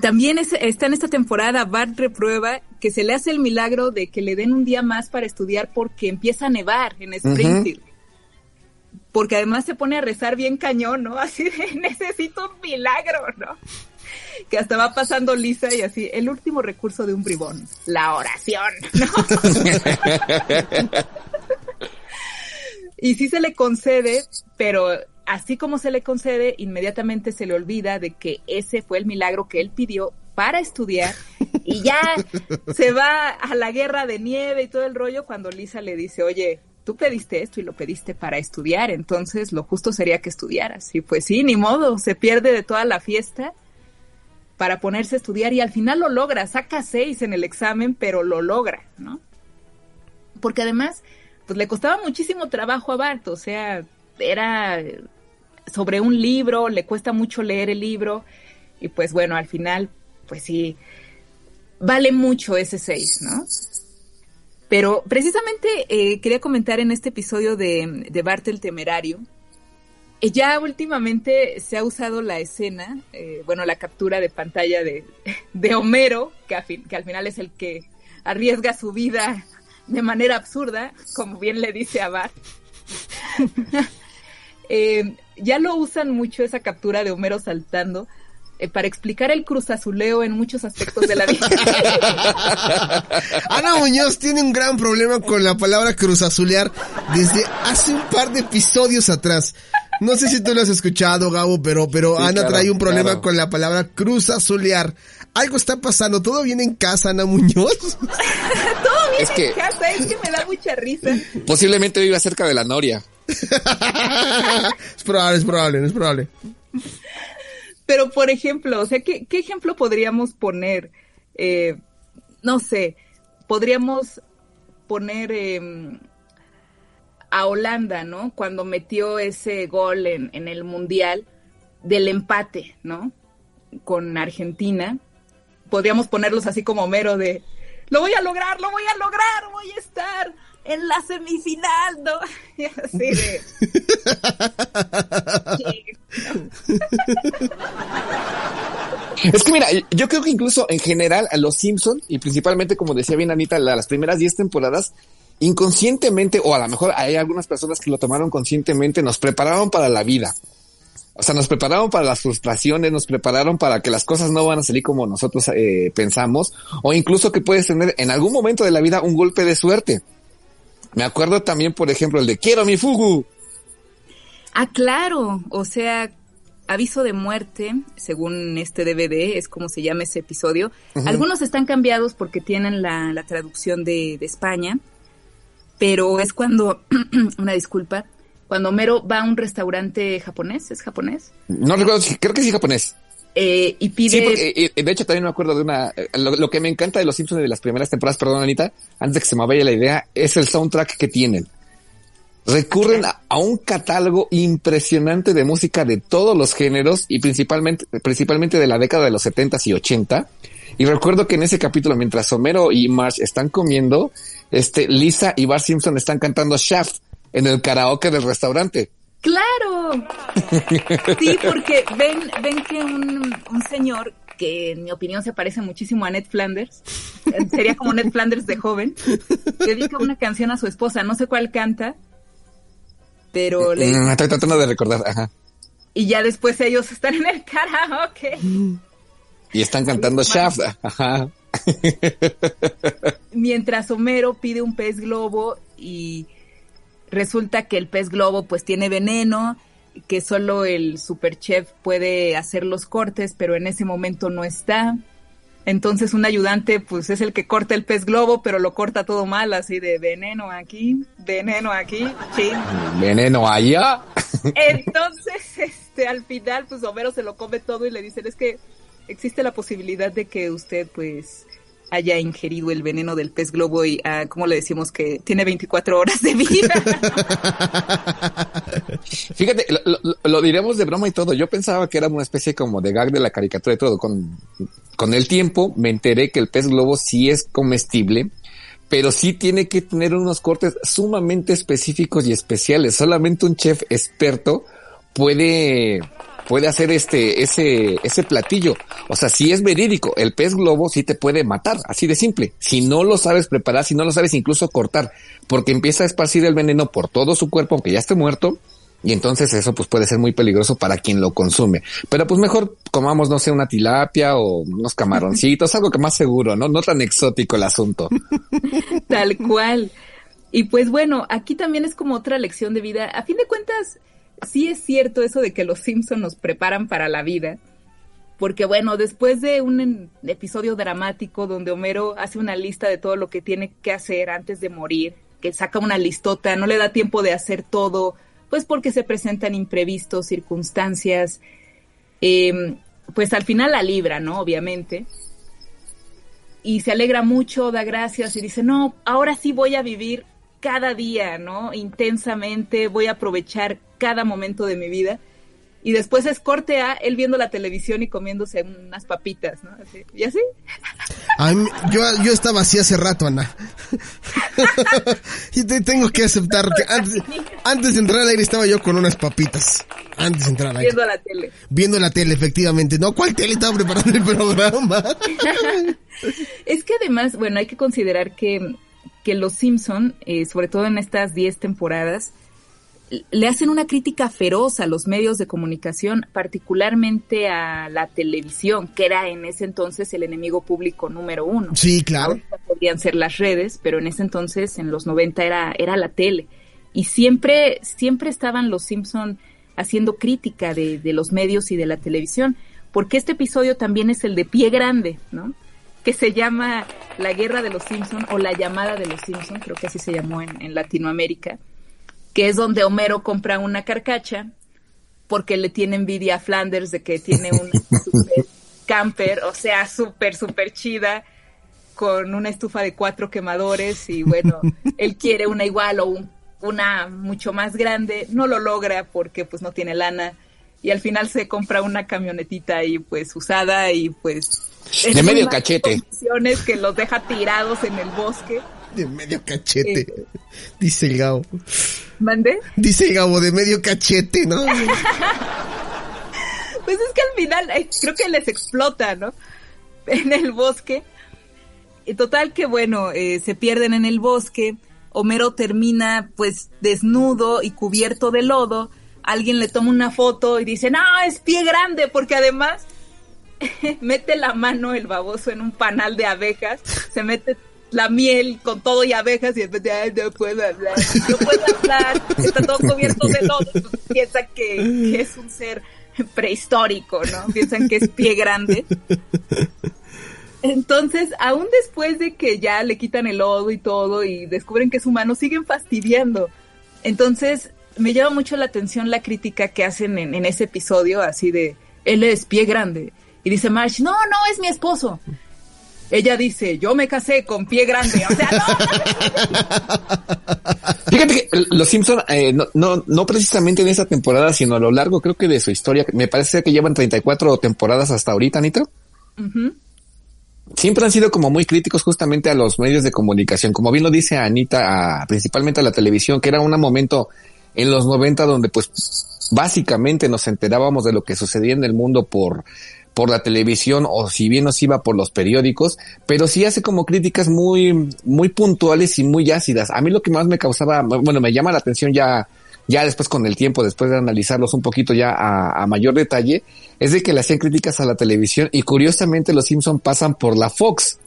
también está en esta temporada, Bart reprueba que se le hace el milagro de que le den un día más para estudiar porque empieza a nevar en Springfield. Porque además se pone a rezar bien cañón, ¿no? Así de, necesito un milagro, ¿no? Que hasta va pasando Lisa y así, el último recurso de un bribón, la oración, y sí se le concede, pero así como se le concede, inmediatamente se le olvida de que ese fue el milagro que él pidió para estudiar y ya se va a la guerra de nieve y todo el rollo cuando Lisa le dice, oye, tú pediste esto y lo pediste para estudiar, entonces lo justo sería que estudiaras. Y pues sí, ni modo, se pierde de toda la fiesta para ponerse a estudiar y al final lo logra, saca seis en el examen, pero lo logra, ¿no? Porque además, pues le costaba muchísimo trabajo a Bart, o sea, era sobre un libro, le cuesta mucho leer el libro y pues bueno, al final, pues sí, vale mucho ese 6, ¿no? Pero precisamente eh, quería comentar en este episodio de, de Bart el Temerario, ya últimamente se ha usado la escena, eh, bueno, la captura de pantalla de, Homero, que, que al final es el que arriesga su vida de manera absurda, como bien le dice a. Eh, ya lo usan mucho esa captura de Homero saltando eh, para explicar el cruzazuleo en muchos aspectos de la vida. Ana Muñoz tiene un gran problema con la palabra cruzazulear desde hace un par de episodios atrás. No sé si tú lo has escuchado, Gabo, pero, pero Ana trae un problema con la palabra cruzazulear. Algo está pasando, todo viene en casa, Ana Muñoz. todo viene en casa, es que me da mucha risa. Posiblemente viva cerca de la Noria. es probable, es probable, es probable. Pero, por ejemplo, o sea, ¿qué, ejemplo podríamos poner? Eh, no sé, podríamos poner em, a Holanda, ¿no? Cuando metió ese gol en, en el Mundial del empate, ¿no? Con Argentina. Podríamos ponerlos así como mero de, lo voy a lograr, lo voy a lograr, voy a estar en la semifinal, ¿no? Y así de... Es que mira, yo creo que incluso en general a los Simpsons, y principalmente como decía bien Anita, las primeras 10 temporadas, inconscientemente, o a lo mejor hay algunas personas que lo tomaron conscientemente, nos prepararon para la vida. O sea, nos prepararon para las frustraciones, nos prepararon para que las cosas no van a salir como nosotros eh, pensamos, o incluso que puedes tener en algún momento de la vida un golpe de suerte. Me acuerdo también, por ejemplo, el de Quiero mi Fugu. Ah, claro. O sea, aviso de muerte, según este DVD, es como se llama ese episodio. Algunos están cambiados porque tienen la, traducción de, de, España, pero es cuando, una disculpa, cuando Mero va a un restaurante japonés, ¿es japonés? No recuerdo, creo que sí japonés. Eh, y pide... Sí, porque, de hecho también me acuerdo de una... Eh, lo, que me encanta de Los Simpsons de las primeras temporadas, perdón Anita, antes de que se me vaya la idea, es el soundtrack que tienen. Recurren a, un catálogo impresionante de música de todos los géneros y principalmente, principalmente de la década de los 70 y 80. Y recuerdo que en ese capítulo, mientras Homero y Marge están comiendo, este, Lisa y Bart Simpson están cantando Shaft en el karaoke del restaurante. Claro. Sí, porque ven, ven que un, señor que en mi opinión se parece muchísimo a Ned Flanders, sería como Ned Flanders de joven, dedica una canción a su esposa, no sé cuál canta, pero le... Mm, estoy tratando de recordar, ajá. Y ya después ellos están en el karaoke. Y están cantando Shaft, ajá. Mientras Homero pide un pez globo y resulta que el pez globo pues tiene veneno, que solo el superchef puede hacer los cortes, pero en ese momento no está. Entonces un ayudante pues es el que corta el pez globo, pero lo corta todo mal, así de veneno aquí, veneno aquí, sí. Veneno allá. Entonces, este, al final pues Homero se lo come todo y le dicen es que existe la posibilidad de que usted pues haya ingerido el veneno del pez globo y, uh, ¿cómo le decimos? Que tiene 24 horas de vida. Fíjate, lo, diremos de broma y todo. Yo pensaba que era una especie como de gag de la caricatura y todo. Con, con el tiempo me enteré que el pez globo sí es comestible, pero sí tiene que tener unos cortes sumamente específicos y especiales. Solamente un chef experto puede puede hacer este, ese, ese platillo. O sea, si es verídico, el pez globo sí te puede matar, así de simple. Si no lo sabes preparar, si no lo sabes incluso cortar, porque empieza a esparcir el veneno por todo su cuerpo, aunque ya esté muerto, y entonces eso pues puede ser muy peligroso para quien lo consume. Pero pues mejor comamos, no sé, una tilapia o unos camaroncitos, algo que más seguro, ¿no? No tan exótico el asunto. Tal cual. Y pues bueno, aquí también es como otra lección de vida. A fin de cuentas, sí es cierto eso de que los Simpson nos preparan para la vida. Porque bueno, después de un episodio dramático donde Homero hace una lista de todo lo que tiene que hacer antes de morir, que saca una listota, no le da tiempo de hacer todo, pues porque se presentan imprevistos, circunstancias, em, pues al final la libra, ¿no? Obviamente. Y se alegra mucho, da gracias y dice, no, ahora sí voy a vivir cada día, ¿no? Intensamente, voy a aprovechar cada momento de mi vida. Y después es corte a él viendo la televisión y comiéndose unas papitas, ¿no? ¿Y así? yo, yo estaba así hace rato, Ana. y te tengo que aceptar que antes, antes, de entrar al aire estaba yo con unas papitas. Antes de entrar al aire. Viendo la tele. Viendo la tele, efectivamente. No, ¿cuál tele estaba preparando el programa? es que además, bueno, hay que considerar que que los Simpson, eh, sobre todo en estas 10 temporadas, le hacen una crítica feroz a los medios de comunicación, particularmente a la televisión, que era en ese entonces el enemigo público número uno. Sí, claro. podían ser las redes, pero en ese entonces, en los 90, era, era la tele. Y siempre, siempre estaban los Simpson haciendo crítica de, de los medios y de la televisión, porque este episodio también es el de pie grande, ¿no? Que se llama La Guerra de los Simpson o La Llamada de los Simpson, creo que así se llamó en, Latinoamérica, que es donde Homero compra una carcacha porque le tiene envidia a Flanders de que tiene un super camper, o sea, súper, súper chida, con una estufa de cuatro quemadores y bueno, él quiere una igual o una mucho más grande, no lo logra porque pues no tiene lana y al final se compra una camionetita y pues usada y pues de medio cachete. que los deja tirados en el bosque. De medio cachete. Eh, dice el Gabo. ¿Mande? Dice el Gabo, de medio cachete, ¿no? pues es que al final eh, creo que les explota, ¿no? En el bosque. Y total que bueno, eh, se pierden en el bosque. Homero termina pues desnudo y cubierto de lodo. Alguien le toma una foto y dice, no, es pie grande, porque además mete la mano el baboso en un panal de abejas, se mete la miel con todo y abejas y después de, no puedo hablar, no puedo hablar, está todo cubierto de lodo, piensa que, es un ser prehistórico, ¿no? Piensan que es pie grande. Entonces, aún después de que ya le quitan el lodo y todo y descubren que es humano, siguen fastidiando. Entonces, me llama mucho la atención la crítica que hacen en, en ese episodio, así de, él es pie grande y dice Marsh, no, no, es mi esposo. Ella dice, yo me casé con pie grande. O sea, no. Fíjate que los Simpson, eh, no, no, no precisamente en esta temporada, sino a lo largo, creo que de su historia, me parece que llevan 34 temporadas hasta ahorita, Anita. Siempre han sido como muy críticos justamente a los medios de comunicación. Como bien lo dice Anita, principalmente a la televisión, que era un momento en los 90 donde pues básicamente nos enterábamos de lo que sucedía en el mundo por por la televisión o si bien nos iba por los periódicos, pero sí hace como críticas muy, muy puntuales y muy ácidas. A mí lo que más me causaba, bueno, me llama la atención ya, ya después con el tiempo, después de analizarlos un poquito ya a, mayor detalle, es de que le hacían críticas a la televisión y curiosamente los Simpson pasan por la Fox.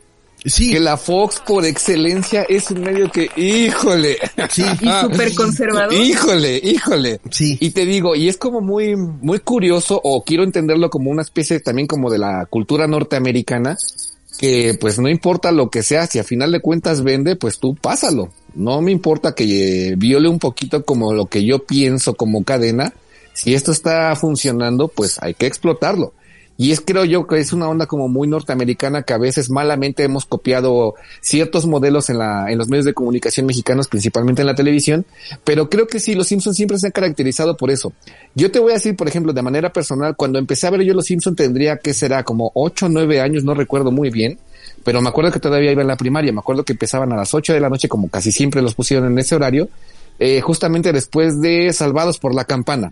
Sí. Que la Fox por excelencia es un medio que, híjole. Sí. Y súper conservador. Híjole, híjole. Sí. Y te digo, y es como muy, muy curioso, o quiero entenderlo como una especie también como de la cultura norteamericana, que pues no importa lo que sea, si a final de cuentas vende, pues tú pásalo. No me importa que viole un poquito como lo que yo pienso como cadena. Si esto está funcionando, pues hay que explotarlo. Y es creo yo que es una onda como muy norteamericana que a veces malamente hemos copiado ciertos modelos en la, en los medios de comunicación mexicanos, principalmente en la televisión, pero creo que sí, los Simpsons siempre se han caracterizado por eso. Yo te voy a decir, por ejemplo, de manera personal, cuando empecé a ver yo los Simpsons tendría que será como ocho o 9 años, no recuerdo muy bien, pero me acuerdo que todavía iba en la primaria, me acuerdo que empezaban a las 8 de la noche, como casi siempre los pusieron en ese horario, eh, justamente después de Salvados por la Campana.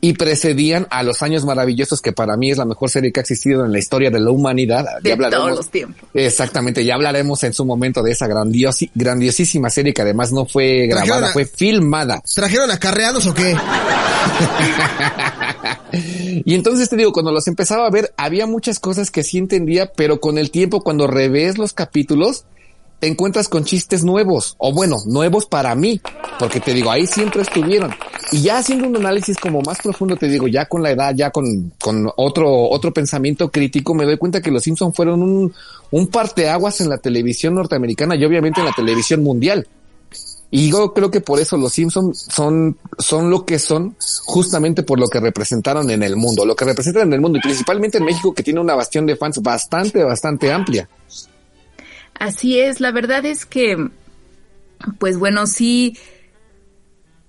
Y precedían a los años maravillosos que para mí es la mejor serie que ha existido en la historia de la humanidad. De todos los tiempos. Exactamente, ya hablaremos en su momento de esa grandiosísima serie que además no fue grabada, fue filmada. ¿Trajeron acarreados o qué? y entonces te digo, cuando los empezaba a ver, había muchas cosas que sí entendía, pero con el tiempo, cuando revés los capítulos, te encuentras con chistes nuevos, o bueno, nuevos para mí, porque te digo, ahí siempre estuvieron. Y ya haciendo un análisis como más profundo, te digo, ya con la edad, ya con, con otro, otro pensamiento crítico, me doy cuenta que los Simpsons fueron un, un parteaguas en la televisión norteamericana y obviamente en la televisión mundial. Y yo creo que por eso los Simpsons son, son lo que son justamente por lo que representaron en el mundo, lo que representan en el mundo y principalmente en México que tiene una bastión de fans bastante, bastante amplia. Así es, la verdad es que, pues bueno, sí,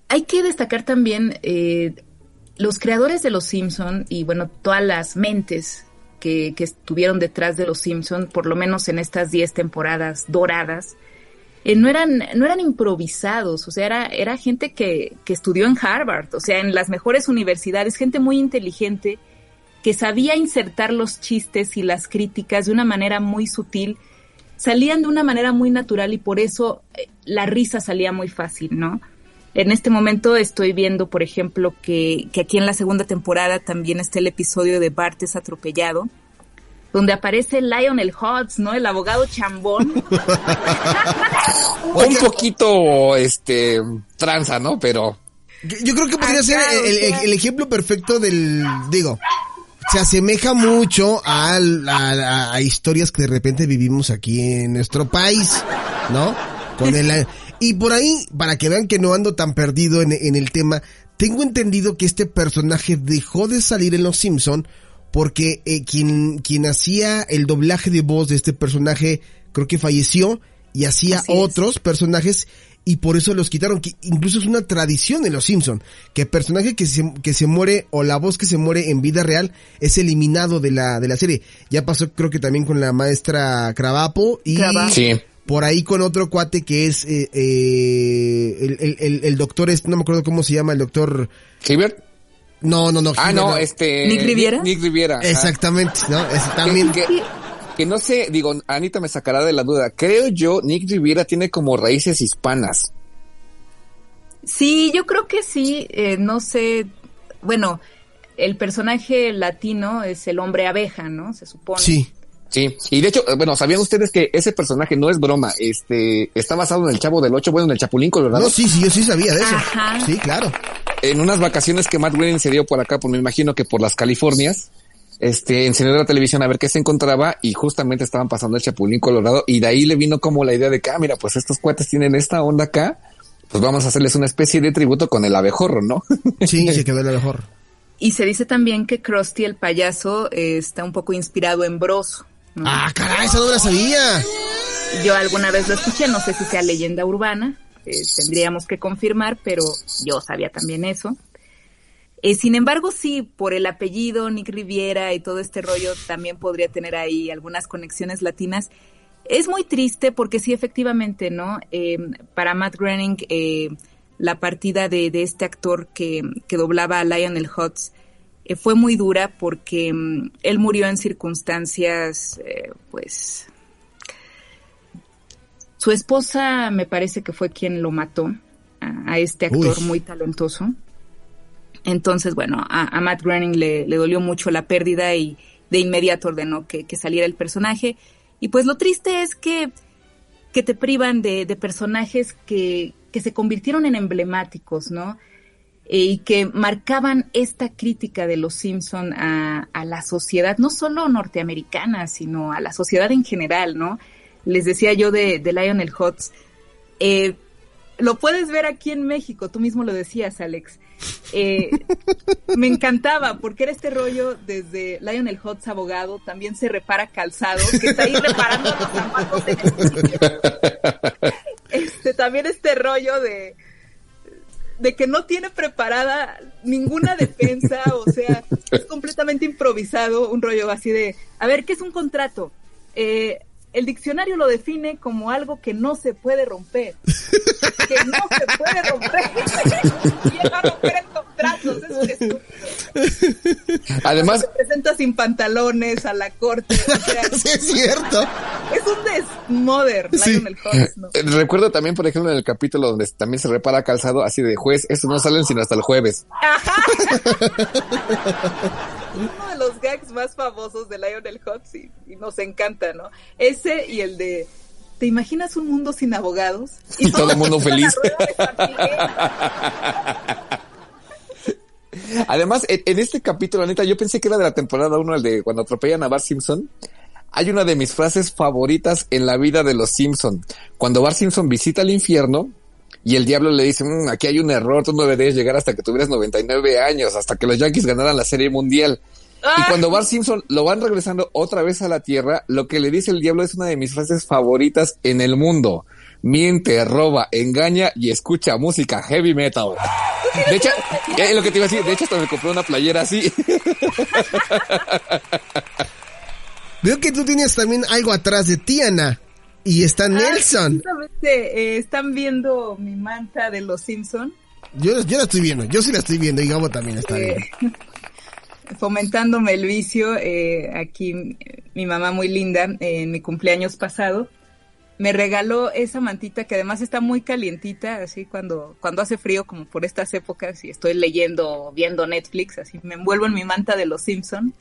hay que destacar también eh, los creadores de Los Simpson y bueno, todas las mentes que, que estuvieron detrás de Los Simpson, por lo menos en estas 10 temporadas doradas, eh, no eran no eran improvisados, o sea, era, era gente que, que estudió en Harvard, o sea, en las mejores universidades, gente muy inteligente que sabía insertar los chistes y las críticas de una manera muy sutil salían de una manera muy natural y por eso eh, la risa salía muy fácil, ¿no? En este momento estoy viendo, por ejemplo, que, que aquí en la segunda temporada también está el episodio de Bartes atropellado, donde aparece Lionel Hutz, ¿no? El abogado chambón. Un poquito, este, tranza, ¿no? Pero... Yo creo que podría ser el, ejemplo perfecto del, digo, se asemeja mucho a, a, historias que de repente vivimos aquí en nuestro país, ¿no? Con el, y por ahí, para que vean que no ando tan perdido en, en el tema, tengo entendido que este personaje dejó de salir en Los Simpson porque eh, quien, quien hacía el doblaje de voz de este personaje creo que falleció y hacía otros personajes y por eso los quitaron, que incluso es una tradición en Los Simpson, que el personaje que se, que se muere o la voz que se muere en vida real es eliminado de la, de la serie. Ya pasó creo que también con la maestra Cravapo y por ahí con otro cuate que es eh, eh, el, el, el, doctor, este, no me acuerdo cómo se llama, el doctor... ¿Hibbert? No, no, no. Ah, no, este... ¿Nick Riviera? Nick, Riviera. Exactamente, ¿no? También que no sé, digo, Anita me sacará de la duda. Creo yo, Nick Riviera tiene como raíces hispanas. Sí, yo creo que sí, eh, no sé, bueno, el personaje latino es el hombre abeja, ¿no? Se supone. Sí. Sí, y de hecho, bueno, ¿sabían ustedes que ese personaje no es broma? Este, está basado en el Chavo del Ocho, bueno, en el Chapulín Colorado. No, sí, sí, yo sí sabía de eso. Sí, claro. En unas vacaciones que Matt Groening se dio por acá, pues me imagino que por las Californias, este, encendió la televisión a ver qué se encontraba y justamente estaban pasando el Chapulín Colorado y de ahí le vino como la idea de que, ah, mira, pues estos cuates tienen esta onda acá, pues vamos a hacerles una especie de tributo con el abejorro, ¿no? Sí, se quedó el abejorro. Y se dice también que Krusty el payaso eh, está un poco inspirado en Broso. Ah, caray, esa no la sabía. Yo alguna vez lo escuché, no sé si sea leyenda urbana, eh, tendríamos que confirmar, pero yo sabía también eso. Eh, sin embargo, sí, por el apellido Nick Riviera y todo este rollo, también podría tener ahí algunas conexiones latinas. Es muy triste porque sí, efectivamente, ¿no? Eh, para Matt Groening, eh, la partida de, este actor que, que, doblaba a Lionel Hutz fue muy dura porque mm, él murió en circunstancias, pues... Su esposa me parece que fue quien lo mató, a, este actor muy talentoso. Entonces, bueno, a, Matt Groening le, dolió mucho la pérdida y de inmediato ordenó que, saliera el personaje. Y pues lo triste es que, que te privan de, personajes que, que, se convirtieron en emblemáticos, ¿no? E, y que marcaban esta crítica de los Simpson a, a, la sociedad, no solo norteamericana, sino a la sociedad en general, ¿no? Les decía yo de, de Lionel Hutz, eh, lo puedes ver aquí en México, tú mismo lo decías, Alex. Eh, me encantaba porque era este rollo desde Lionel Hutz, abogado, también se repara calzado, que está ahí reparando los zapatos en este, también este rollo de de que no tiene preparada ninguna defensa, o sea, es completamente improvisado, un rollo así de, a ver, ¿qué es un contrato? Eh, el diccionario lo define como algo que no se puede romper. que no se puede romper. y a romper el contrato, es un Además, se presenta sin pantalones a la corte. O sea, sí, es cierto. es un desmoder, eh, recuerdo también, por ejemplo, en el capítulo donde también se repara calzado, así de juez, estos no salen sino hasta el jueves. Uno de los gags más famosos de Lionel Hutz y, y nos encanta, ¿no? Ese y el de ¿Te imaginas un mundo sin abogados? Y todo el mundo feliz. la. Además, en, en este capítulo, neta, yo pensé que era de la temporada 1, el de cuando atropellan a Bart Simpson. Hay una de mis frases favoritas en la vida de los Simpson. Cuando Bart Simpson visita el infierno y el diablo le dice, "Mm, aquí hay un error, tú no deberías llegar hasta que tuvieras 99 años, hasta que los Yankees ganaran la Serie Mundial. Y cuando Bart Simpson lo van regresando otra vez a la Tierra, lo que le dice el diablo es una de mis frases favoritas en el mundo. Miente, roba, engaña y escucha música heavy metal. De hecho, es lo que te iba a decir, de hecho hasta me compré una playera así. Veo que tú tienes también algo atrás de ti, Ana. Y está Ah, Nelson. justamente, eh, están viendo mi manta de los Simpson, Yo, yo la estoy viendo. Yo sí la estoy viendo. Y Gabo también está Eh, viendo. fomentándome el vicio. eh, aquí eh, mi mamá muy linda, eh, en mi cumpleaños pasado, me regaló esa mantita que además está muy calientita, así cuando, cuando hace frío, como por estas épocas, y estoy leyendo viendo Netflix, así me envuelvo en mi manta de los Simpson.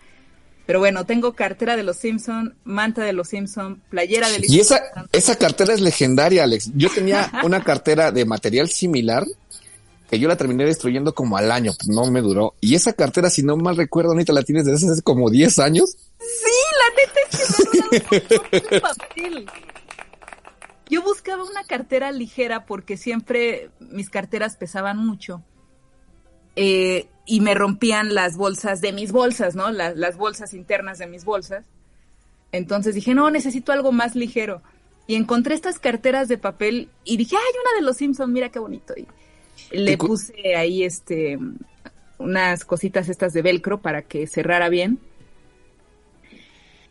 Pero bueno, tengo cartera de los Simpson, manta de los Simpson, playera de los Y esa, esa cartera es legendaria, Alex. Yo tenía una cartera de material similar que yo la terminé destruyendo como al año, pues no me duró. Y esa cartera, si no mal recuerdo, Anita, la tienes desde hace como 10 años. Sí, la neta es que papel. Yo buscaba una cartera ligera porque siempre mis carteras pesaban mucho. Eh, y me rompían las bolsas de mis bolsas, ¿no? Las, las bolsas internas de mis bolsas. Entonces dije, no, necesito algo más ligero. Y encontré estas carteras de papel y dije, ay, una de los Simpsons, mira qué bonito. Y le puse ahí este unas cositas estas de velcro para que cerrara bien.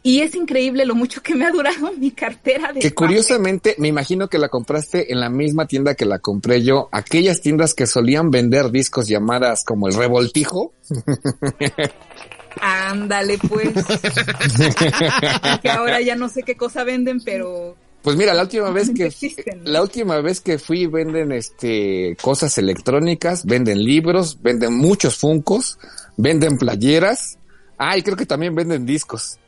Y es increíble lo mucho que me ha durado mi cartera de Que curiosamente, me imagino que la compraste en la misma tienda que la compré yo. Aquellas tiendas que solían vender discos llamadas como el revoltijo. Ándale, pues. que ahora ya no sé qué cosa venden, pero Pues mira, la última vez que Existen, ¿no? la última vez que fui venden este cosas electrónicas, venden libros, venden muchos funcos, venden playeras. Ah, y creo que también venden discos.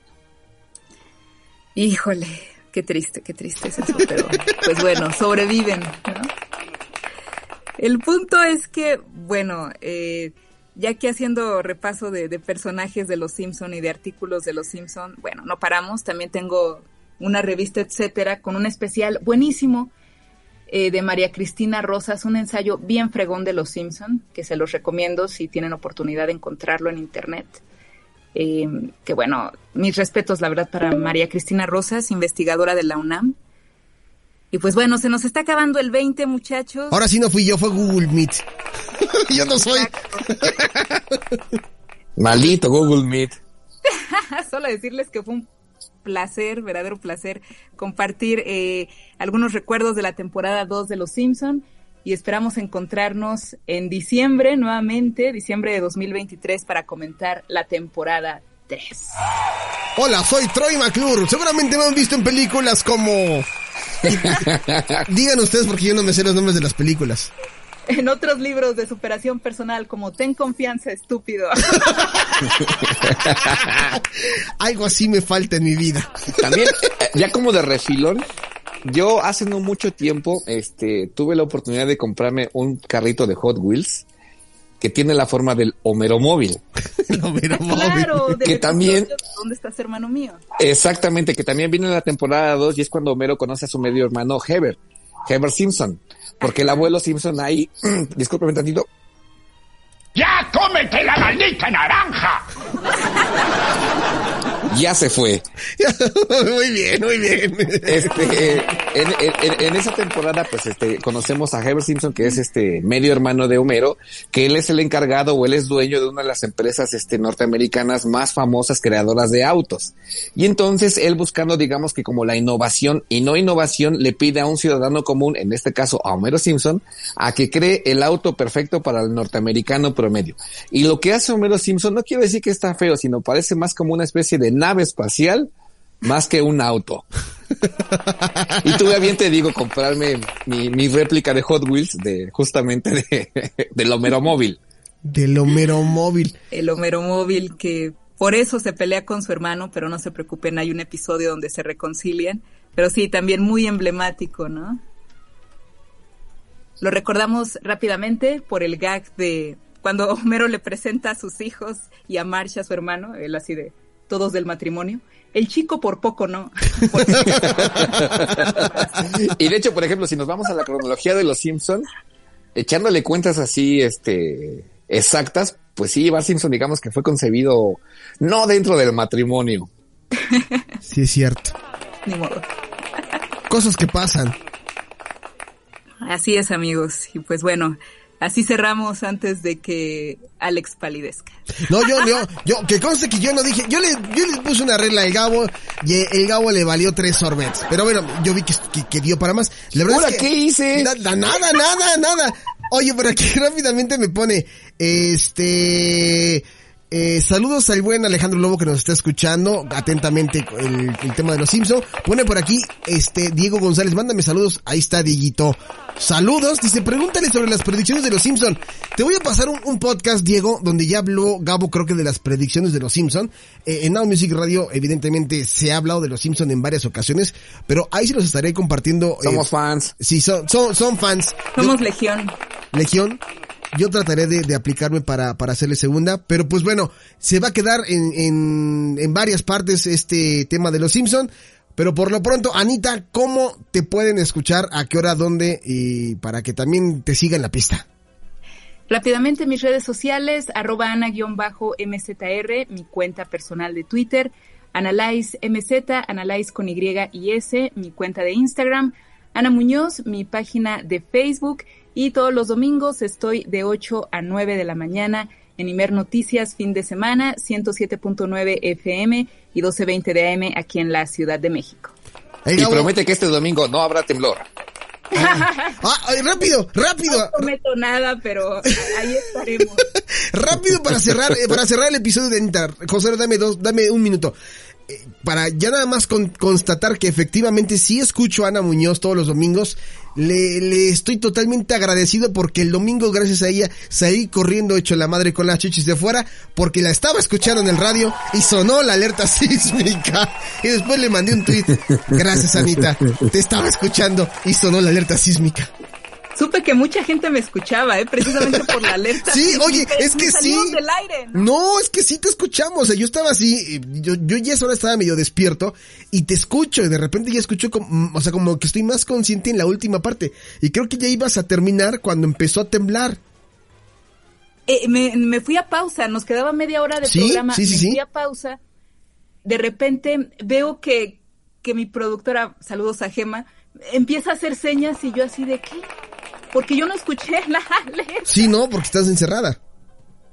Híjole, qué triste, qué triste es eso, pero pues bueno, sobreviven, ¿no? El punto es que, bueno, eh, ya que haciendo repaso de, personajes de los Simpson y de artículos de los Simpson, bueno, no paramos, también tengo una revista, etcétera, con un especial buenísimo eh, de María Cristina Rosas, un ensayo bien fregón de los Simpson, que se los recomiendo si tienen oportunidad de encontrarlo en internet. Eh, que bueno, mis respetos, la verdad, para María Cristina Rosas, investigadora de la UNAM. Y pues bueno, se nos está acabando el 20, muchachos. Ahora sí no fui yo, fue Google Meet. yo no soy. Maldito Google Meet. Solo decirles que fue un placer, verdadero placer, compartir eh, algunos recuerdos de la temporada 2 de Los Simpson y esperamos encontrarnos en diciembre nuevamente, diciembre de 2023, para comentar la temporada 3. Hola, soy Troy McClure. Seguramente me han visto en películas como... Digan ustedes porque yo no me sé los nombres de las películas. En otros libros de superación personal como Ten confianza, estúpido. Algo así me falta en mi vida. También, eh, ya como de refilón, yo hace no mucho tiempo, este, tuve la oportunidad de comprarme un carrito de Hot Wheels que tiene la forma del Homero móvil. Lo miro móvil. claro, del Que también- de ¿Dónde estás, hermano mío? Exactamente, que también viene en la temporada 2 y es cuando Homero conoce a su medio hermano Heber, Heber Simpson. Porque el abuelo Simpson ahí, discúlpeme tantito, ¡Ya cómete la maldita naranja! ya se fue. muy bien, muy bien. Este, en, en, esa temporada, pues, este, conocemos a Heber Simpson, que es este medio hermano de Homero, que él es el encargado o él es dueño de una de las empresas, este, norteamericanas más famosas creadoras de autos. Y entonces él buscando, digamos que como la innovación y no innovación, le pide a un ciudadano común, en este caso a Homero Simpson, a que cree el auto perfecto para el norteamericano promedio. Y lo que hace Homero Simpson no quiere decir que está feo, sino parece más como una especie de nave espacial más que un auto. y tuve bien te digo comprarme mi, réplica de Hot Wheels de justamente de, del Homero Móvil. Del Homero Móvil. El Homero Móvil que por eso se pelea con su hermano, pero no se preocupen, hay un episodio donde se reconcilian. Pero sí, también muy emblemático, ¿no? Lo recordamos rápidamente por el gag de cuando Homero le presenta a sus hijos y a Marcia, su hermano, él así de todos del matrimonio. El chico por poco no. y de hecho, por ejemplo, si nos vamos a la cronología de los Simpsons, echándole cuentas así, este, exactas, pues sí, Bar Simpson digamos que fue concebido no dentro del matrimonio. Sí, es cierto. Ni modo. Cosas que pasan. Así es, amigos. Y pues bueno, Así cerramos antes de que Alex palidezca. No, yo, yo, yo, que conste que yo no dije, yo le, yo le puse una regla al Gabo y el Gabo le valió tres sorbets. Pero bueno, yo vi que, que, dio para más. La verdad ¿qué hice? nada, nada, nada. Oye, por aquí rápidamente me pone, este, eh, saludos al buen Alejandro Lobo que nos está escuchando atentamente el, el tema de los Simpson. Pone por aquí, este, Diego González, mándame saludos. Ahí está, Dieguito. Saludos. Dice, pregúntale sobre las predicciones de los Simpson. Te voy a pasar un, podcast, Diego, donde ya habló Gabo, creo que de las predicciones de los Simpson. Eh, en Now Music Radio, evidentemente, se ha hablado de los Simpson en varias ocasiones, pero ahí sí los estaré compartiendo. Eh, Somos fans. Sí, son, son, son fans. Somos Legión. Legión. Yo trataré de, aplicarme para, para hacerle segunda, pero pues bueno, se va a quedar en, en, en varias partes este tema de los Simpson. Pero por lo pronto, Anita, ¿cómo te pueden escuchar? ¿A qué hora? ¿Dónde? Y para que también te sigan la pista. Rápidamente mis redes sociales, arroba ana-mzr, mi cuenta personal de Twitter, Analyze MZ, Analyze con Y y S, mi cuenta de Instagram, Ana Muñoz, mi página de Facebook y todos los domingos estoy de 8 a 9 de la mañana en Imer Noticias fin de semana, 107.9 FM y 1220 de AM aquí en la Ciudad de México. y promete que este domingo no habrá temblor. Ah, rápido, rápido. No prometo nada, pero ahí estaremos. rápido para cerrar, eh, para cerrar el episodio de Anita. José, dame dos, dame un minuto para ya nada más constatar que efectivamente sí escucho a Ana Muñoz todos los domingos, le, le, estoy totalmente agradecido porque el domingo, gracias a ella, salí corriendo hecho la madre con las chichis de fuera porque la estaba escuchando en el radio y sonó la alerta sísmica. Y después le mandé un tweet. Gracias, Anita. Te estaba escuchando y sonó la alerta sísmica. Supe que mucha gente me escuchaba, ¿eh? precisamente por la alerta. Sí, oye, es que sí. ¿no? es que sí te escuchamos. O sea, yo estaba así, yo, yo ya ahora estaba medio despierto y te escucho y de repente ya escucho, como, mm, o sea, como que estoy más consciente en la última parte. Y creo que ya ibas a terminar cuando empezó a temblar. Eh, me, fui a pausa, nos quedaba media hora de programa. Sí, sí, me fui a pausa. De repente veo que, que mi productora, saludos a Gema, empieza a hacer señas y yo así de qué porque yo no escuché la alerta. Sí, no, porque estás encerrada.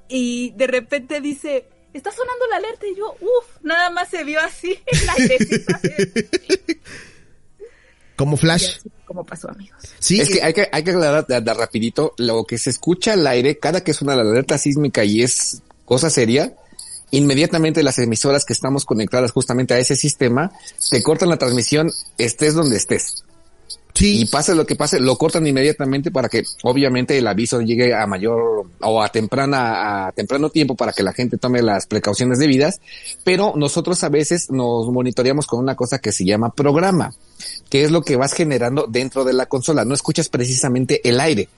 Y de repente dice, está sonando la alerta y yo, uff, nada más se vio así la alerta. Como flash. como pasó, amigos. Sí. Es que hay que, hay que aclarar de, rapidito, lo que se escucha al aire, cada que suena la alerta sísmica y es cosa seria, inmediatamente las emisoras que estamos conectadas justamente a ese sistema, te cortan la transmisión, estés donde estés. Y pase lo que pase, lo cortan inmediatamente para que obviamente el aviso llegue a mayor o a temprana, a temprano tiempo para que la gente tome las precauciones debidas. Pero nosotros a veces nos monitoreamos con una cosa que se llama programa, que es lo que vas generando dentro de la consola. No escuchas precisamente el aire.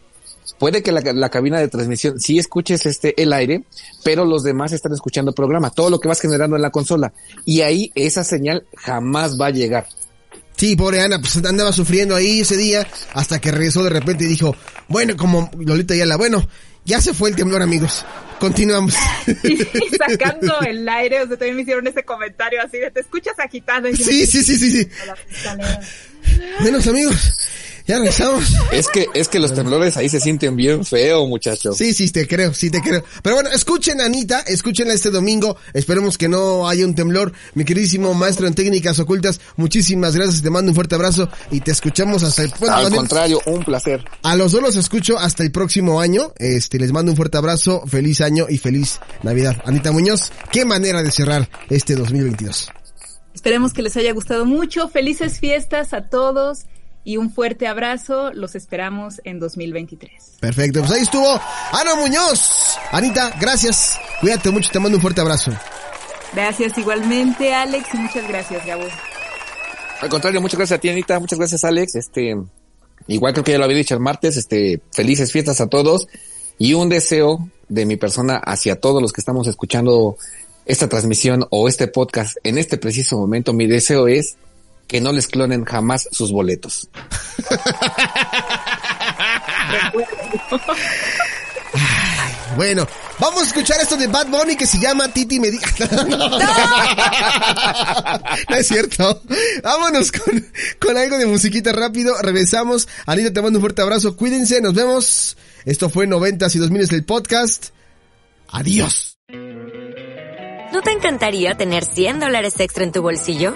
Puede que la, la, cabina de transmisión sí escuches este el aire, pero los demás están escuchando programa, todo lo que vas generando en la consola. Y ahí esa señal jamás va a llegar. Sí, pobre Ana, pues andaba sufriendo ahí ese día hasta que regresó de repente y dijo, bueno, como Lolita Yala, bueno, ya se fue el temblor, amigos. Continuamos. Y, sacando el aire, o sea, también me hicieron ese comentario así de, te escuchas agitado. Y yo, Sí, sí, sí, sí, sí. "A la fiscalera". Buenos amigos, ya regresamos. Es que, es que los temblores ahí se sienten bien feo, muchachos. Sí, sí, te creo, sí te creo. Pero bueno, escuchen a Anita, escúchenla este domingo. Esperemos que no haya un temblor. Mi queridísimo maestro en técnicas ocultas, muchísimas gracias. Te mando un fuerte abrazo y te escuchamos hasta el... bueno, Al también- contrario, un placer. A los dos los escucho hasta el próximo año. Este, les mando un fuerte abrazo, feliz año y feliz Navidad. Anita Muñoz, qué manera de cerrar este 2022. Esperemos que les haya gustado mucho. Felices fiestas a todos y un fuerte abrazo. Los esperamos en 2023. Perfecto, pues ahí estuvo Ana Muñoz. Anita, gracias. Cuídate mucho, te mando un fuerte abrazo. Gracias igualmente, Alex, y muchas gracias, Gabo. Al contrario, muchas gracias a ti, Anita. Muchas gracias, Alex. Este, igual creo que ya lo había dicho el martes. Este, felices fiestas a todos y un deseo de mi persona hacia todos los que estamos escuchando esta transmisión o este podcast en este preciso momento. Mi deseo es que no les clonen jamás sus boletos. Bueno, vamos a escuchar esto de Bad Bunny que se llama Titi me. No es cierto. Vámonos con, con algo de musiquita rápido. Regresamos. Anita, te mando un fuerte abrazo. Cuídense, nos vemos. Esto fue 90 y 2000 del podcast. Adiós. ¿No te encantaría tener 100 dólares extra en tu bolsillo?